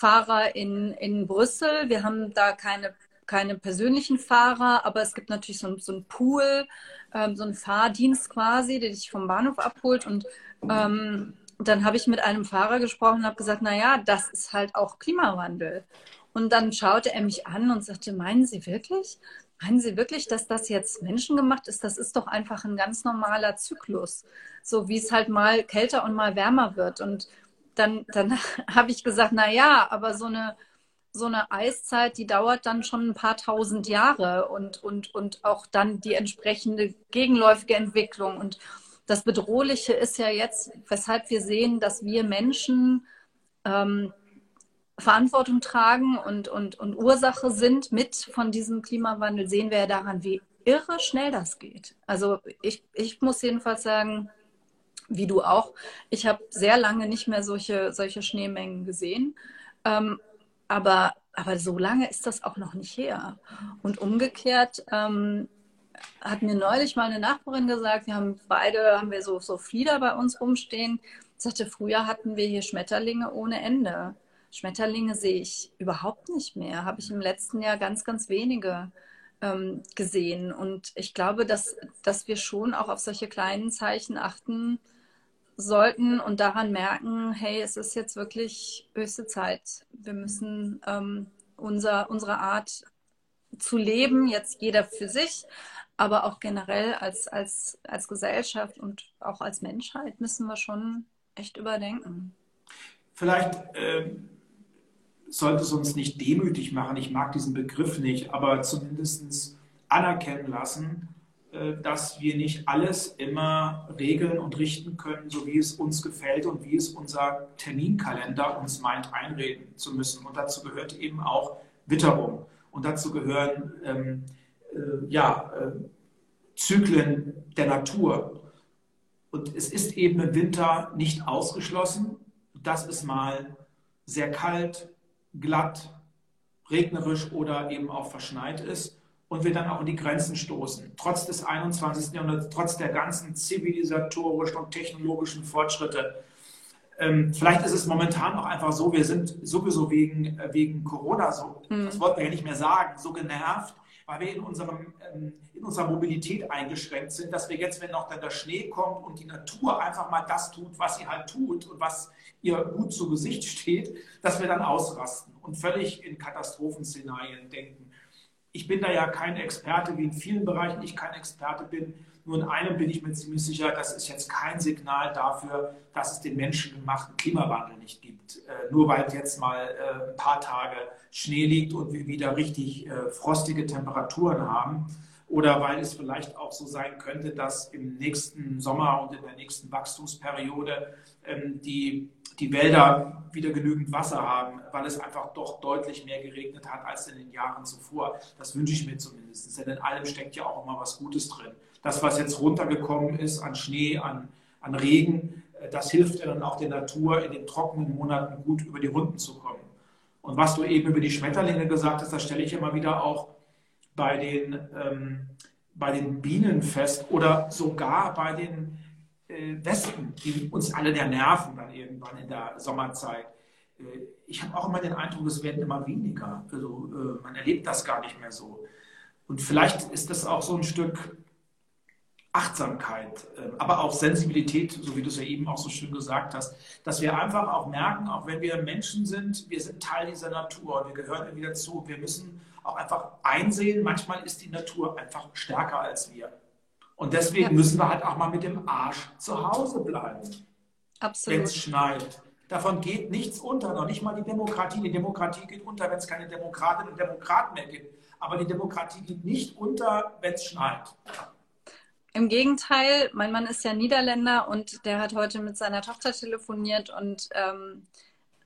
Fahrer in, in Brüssel. Wir haben da keine, keine persönlichen Fahrer, aber es gibt natürlich so, so einen Pool, ähm, so einen Fahrdienst quasi, der dich vom Bahnhof abholt. Und ähm, dann habe ich mit einem Fahrer gesprochen und habe gesagt, naja, das ist halt auch Klimawandel. Und dann schaute er mich an und sagte, meinen Sie wirklich? Meinen Sie wirklich, dass das jetzt menschengemacht ist? Das ist doch einfach ein ganz normaler Zyklus. So wie es halt mal kälter und mal wärmer wird. Und dann, dann habe ich gesagt, na ja, aber so eine, so eine Eiszeit, die dauert dann schon ein paar tausend Jahre und, und, und auch dann die entsprechende gegenläufige Entwicklung. Und das Bedrohliche ist ja jetzt, weshalb wir sehen, dass wir Menschen ähm, Verantwortung tragen und, und, und Ursache sind mit von diesem Klimawandel, sehen wir ja daran, wie irre schnell das geht. Also ich, ich muss jedenfalls sagen, wie du auch, ich habe sehr lange nicht mehr solche, solche Schneemengen gesehen. Ähm, aber, aber so lange ist das auch noch nicht her. Und umgekehrt ähm, hat mir neulich mal eine Nachbarin gesagt, wir haben beide, haben wir so, so Flieder bei uns rumstehen. Ich sagte, früher hatten wir hier Schmetterlinge ohne Ende. Schmetterlinge sehe ich überhaupt nicht mehr. Habe ich im letzten Jahr ganz, ganz wenige ähm, gesehen. Und ich glaube, dass, dass wir schon auch auf solche kleinen Zeichen achten sollten und daran merken, hey, es ist jetzt wirklich höchste Zeit. Wir müssen ähm, unser, unsere Art zu leben, jetzt jeder für sich, aber auch generell als, als, als Gesellschaft und auch als Menschheit müssen wir schon echt überdenken. Vielleicht ähm, sollte es uns nicht demütig machen, ich mag diesen Begriff nicht, aber zumindest anerkennen lassen, äh, dass wir nicht alles immer regeln und richten können, so wie es uns gefällt und wie es unser Terminkalender uns meint, einreden zu müssen. Und dazu gehört eben auch Witterung. Und dazu gehören ähm, äh, ja, äh, Zyklen der Natur. Und es ist eben im Winter nicht ausgeschlossen, dass es mal sehr kalt, glatt, regnerisch oder eben auch verschneit ist und wir dann auch in die Grenzen stoßen. Trotz des 21. Jahrhunderts, trotz der ganzen zivilisatorischen und technologischen Fortschritte. Ähm, vielleicht ist es momentan auch einfach so, wir sind sowieso wegen, äh, wegen Corona so, mhm. das wollten wir ja nicht mehr sagen, so genervt, weil wir in, unserem, ähm, in unserer Mobilität eingeschränkt sind, dass wir jetzt, wenn noch dann der Schnee kommt und die Natur einfach mal das tut, was sie halt tut und was ihr gut zu Gesicht steht, dass wir dann ausrasten und völlig in Katastrophenszenarien denken. Ich bin da ja kein Experte, wie in vielen Bereichen ich kein Experte bin. Nur in einem bin ich mir ziemlich sicher, das ist jetzt kein Signal dafür, dass es den menschengemachten Klimawandel nicht gibt. Äh, nur weil jetzt mal äh, ein paar Tage Schnee liegt und wir wieder richtig äh, frostige Temperaturen haben. Oder weil es vielleicht auch so sein könnte, dass im nächsten Sommer und in der nächsten Wachstumsperiode ähm, die die Wälder wieder genügend Wasser haben, weil es einfach doch deutlich mehr geregnet hat als in den Jahren zuvor. Das wünsche ich mir zumindest. Denn in allem steckt ja auch immer was Gutes drin. Das, was jetzt runtergekommen ist an Schnee, an, an Regen, äh, das hilft dann auch der Natur in den trockenen Monaten gut über die Runden zu kommen. Und was du eben über die Schmetterlinge gesagt hast, da stelle ich immer wieder auch bei den, ähm, bei den Bienen fest oder sogar bei den äh, Wespen, die uns alle der nerven dann irgendwann in der Sommerzeit. Äh, ich habe auch immer den Eindruck, es werden immer weniger. Also äh, man erlebt das gar nicht mehr so. Und vielleicht ist das auch so ein Stück Achtsamkeit, aber auch Sensibilität, so wie du es ja eben auch so schön gesagt hast, dass wir einfach auch merken, auch wenn wir Menschen sind, wir sind Teil dieser Natur und wir gehören irgendwie dazu. Wir müssen auch einfach einsehen, manchmal ist die Natur einfach stärker als wir. Und deswegen ja. müssen wir halt auch mal mit dem Arsch zu Hause bleiben. Absolut. Wenn es schneit. Davon geht nichts unter, noch nicht mal die Demokratie. Die Demokratie geht unter, wenn es keine Demokratinnen und Demokraten mehr gibt. Aber die Demokratie geht nicht unter, wenn es schneit. Im Gegenteil, mein Mann ist ja Niederländer und der hat heute mit seiner Tochter telefoniert und ähm,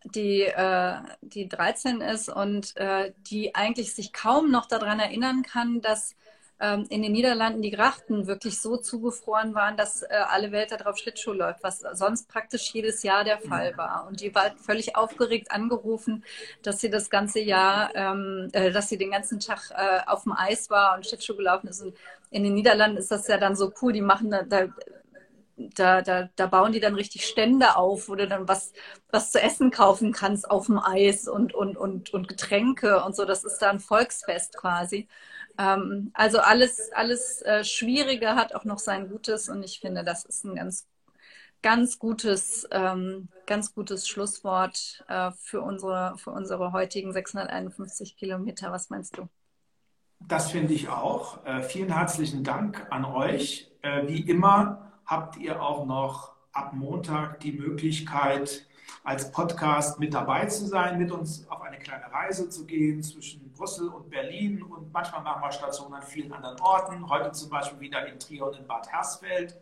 die, äh, die 13 ist und äh, die eigentlich sich kaum noch daran erinnern kann, dass ähm, in den Niederlanden die Grachten wirklich so zugefroren waren, dass äh, alle Welt darauf Schlittschuh läuft, was sonst praktisch jedes Jahr der Fall war. Und die war völlig aufgeregt angerufen, dass sie das ganze Jahr, ähm, äh, dass sie den ganzen Tag äh, auf dem Eis war und Schlittschuh gelaufen ist. Und in den Niederlanden ist das ja dann so cool, die machen da, da da, da, da bauen die dann richtig Stände auf, wo du dann was, was zu essen kaufen kannst auf dem Eis und, und, und, und Getränke und so. Das ist da ein Volksfest quasi. Ähm, also alles, alles äh, Schwierige hat auch noch sein Gutes und ich finde, das ist ein ganz, ganz gutes, ähm, ganz gutes Schlusswort äh, für, unsere, für unsere heutigen 651 Kilometer. Was meinst du? Das finde ich auch. Äh, vielen herzlichen Dank an euch. Äh, wie immer habt ihr auch noch ab Montag die Möglichkeit, als Podcast mit dabei zu sein, mit uns auf eine kleine Reise zu gehen zwischen Brüssel und Berlin und manchmal machen wir Stationen an vielen anderen Orten. Heute zum Beispiel wieder in Trier und in Bad Hersfeld.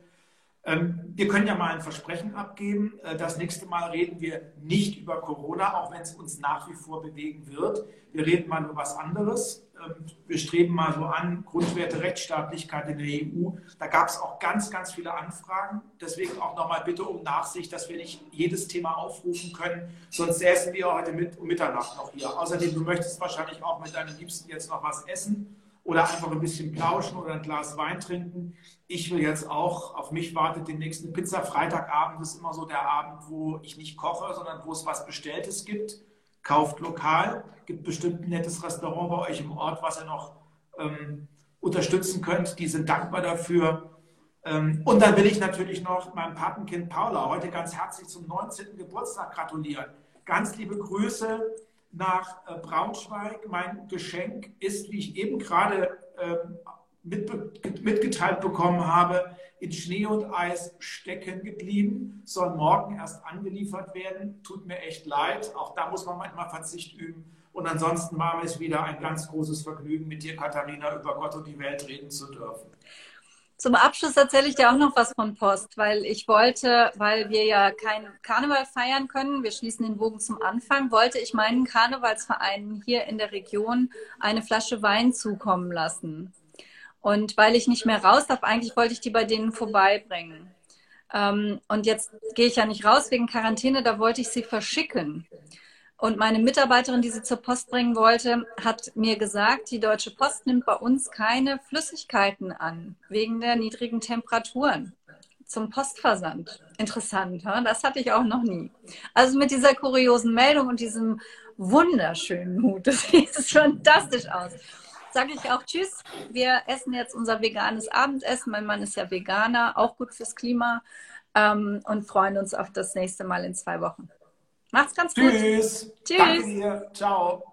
Ähm, wir können ja mal ein Versprechen abgeben. Äh, das nächste Mal reden wir nicht über Corona, auch wenn es uns nach wie vor bewegen wird. Wir reden mal über was anderes. Ähm, wir streben mal so an, Grundwerte Rechtsstaatlichkeit in der EU. Da gab es auch ganz, ganz viele Anfragen. Deswegen auch nochmal bitte um Nachsicht, dass wir nicht jedes Thema aufrufen können. Sonst säßen wir heute mit, um Mitternacht noch hier. Außerdem, du möchtest wahrscheinlich auch mit deinen Liebsten jetzt noch was essen oder einfach ein bisschen plauschen oder ein Glas Wein trinken. Ich will jetzt auch, auf mich wartet den nächsten Pizza. Freitagabend ist immer so der Abend, wo ich nicht koche, sondern wo es was Bestelltes gibt kauft lokal. Gibt bestimmt ein nettes Restaurant bei euch im Ort, was ihr noch ähm, unterstützen könnt. Die sind dankbar dafür. Ähm, und dann will ich natürlich noch meinem Patenkind Paula heute ganz herzlich zum 19. Geburtstag gratulieren. Ganz liebe Grüße nach äh, Braunschweig. Mein Geschenk ist, wie ich eben gerade ähm, mit, mitgeteilt bekommen habe, in Schnee und Eis stecken geblieben, soll morgen erst angeliefert werden. Tut mir echt leid. Auch da muss man manchmal Verzicht üben. Und ansonsten war es wieder ein ganz großes Vergnügen, mit dir, Katharina, über Gott und die Welt reden zu dürfen. Zum Abschluss erzähle ich dir auch noch was von Post, weil ich wollte, weil wir ja kein Karneval feiern können, wir schließen den Bogen zum Anfang, wollte ich meinen Karnevalsvereinen hier in der Region eine Flasche Wein zukommen lassen. Und weil ich nicht mehr raus darf, eigentlich wollte ich die bei denen vorbeibringen. Ähm, und jetzt gehe ich ja nicht raus wegen Quarantäne, da wollte ich sie verschicken. Und meine Mitarbeiterin, die sie zur Post bringen wollte, hat mir gesagt, die Deutsche Post nimmt bei uns keine Flüssigkeiten an, wegen der niedrigen Temperaturen zum Postversand. Interessant, ha? das hatte ich auch noch nie. Also mit dieser kuriosen Meldung und diesem wunderschönen Hut, das sieht fantastisch aus sage ich auch Tschüss. Wir essen jetzt unser veganes Abendessen. Mein Mann ist ja Veganer, auch gut fürs Klima. Ähm, und freuen uns auf das nächste Mal in zwei Wochen. Macht's ganz Tschüss. gut. Tschüss. Danke dir. Ciao.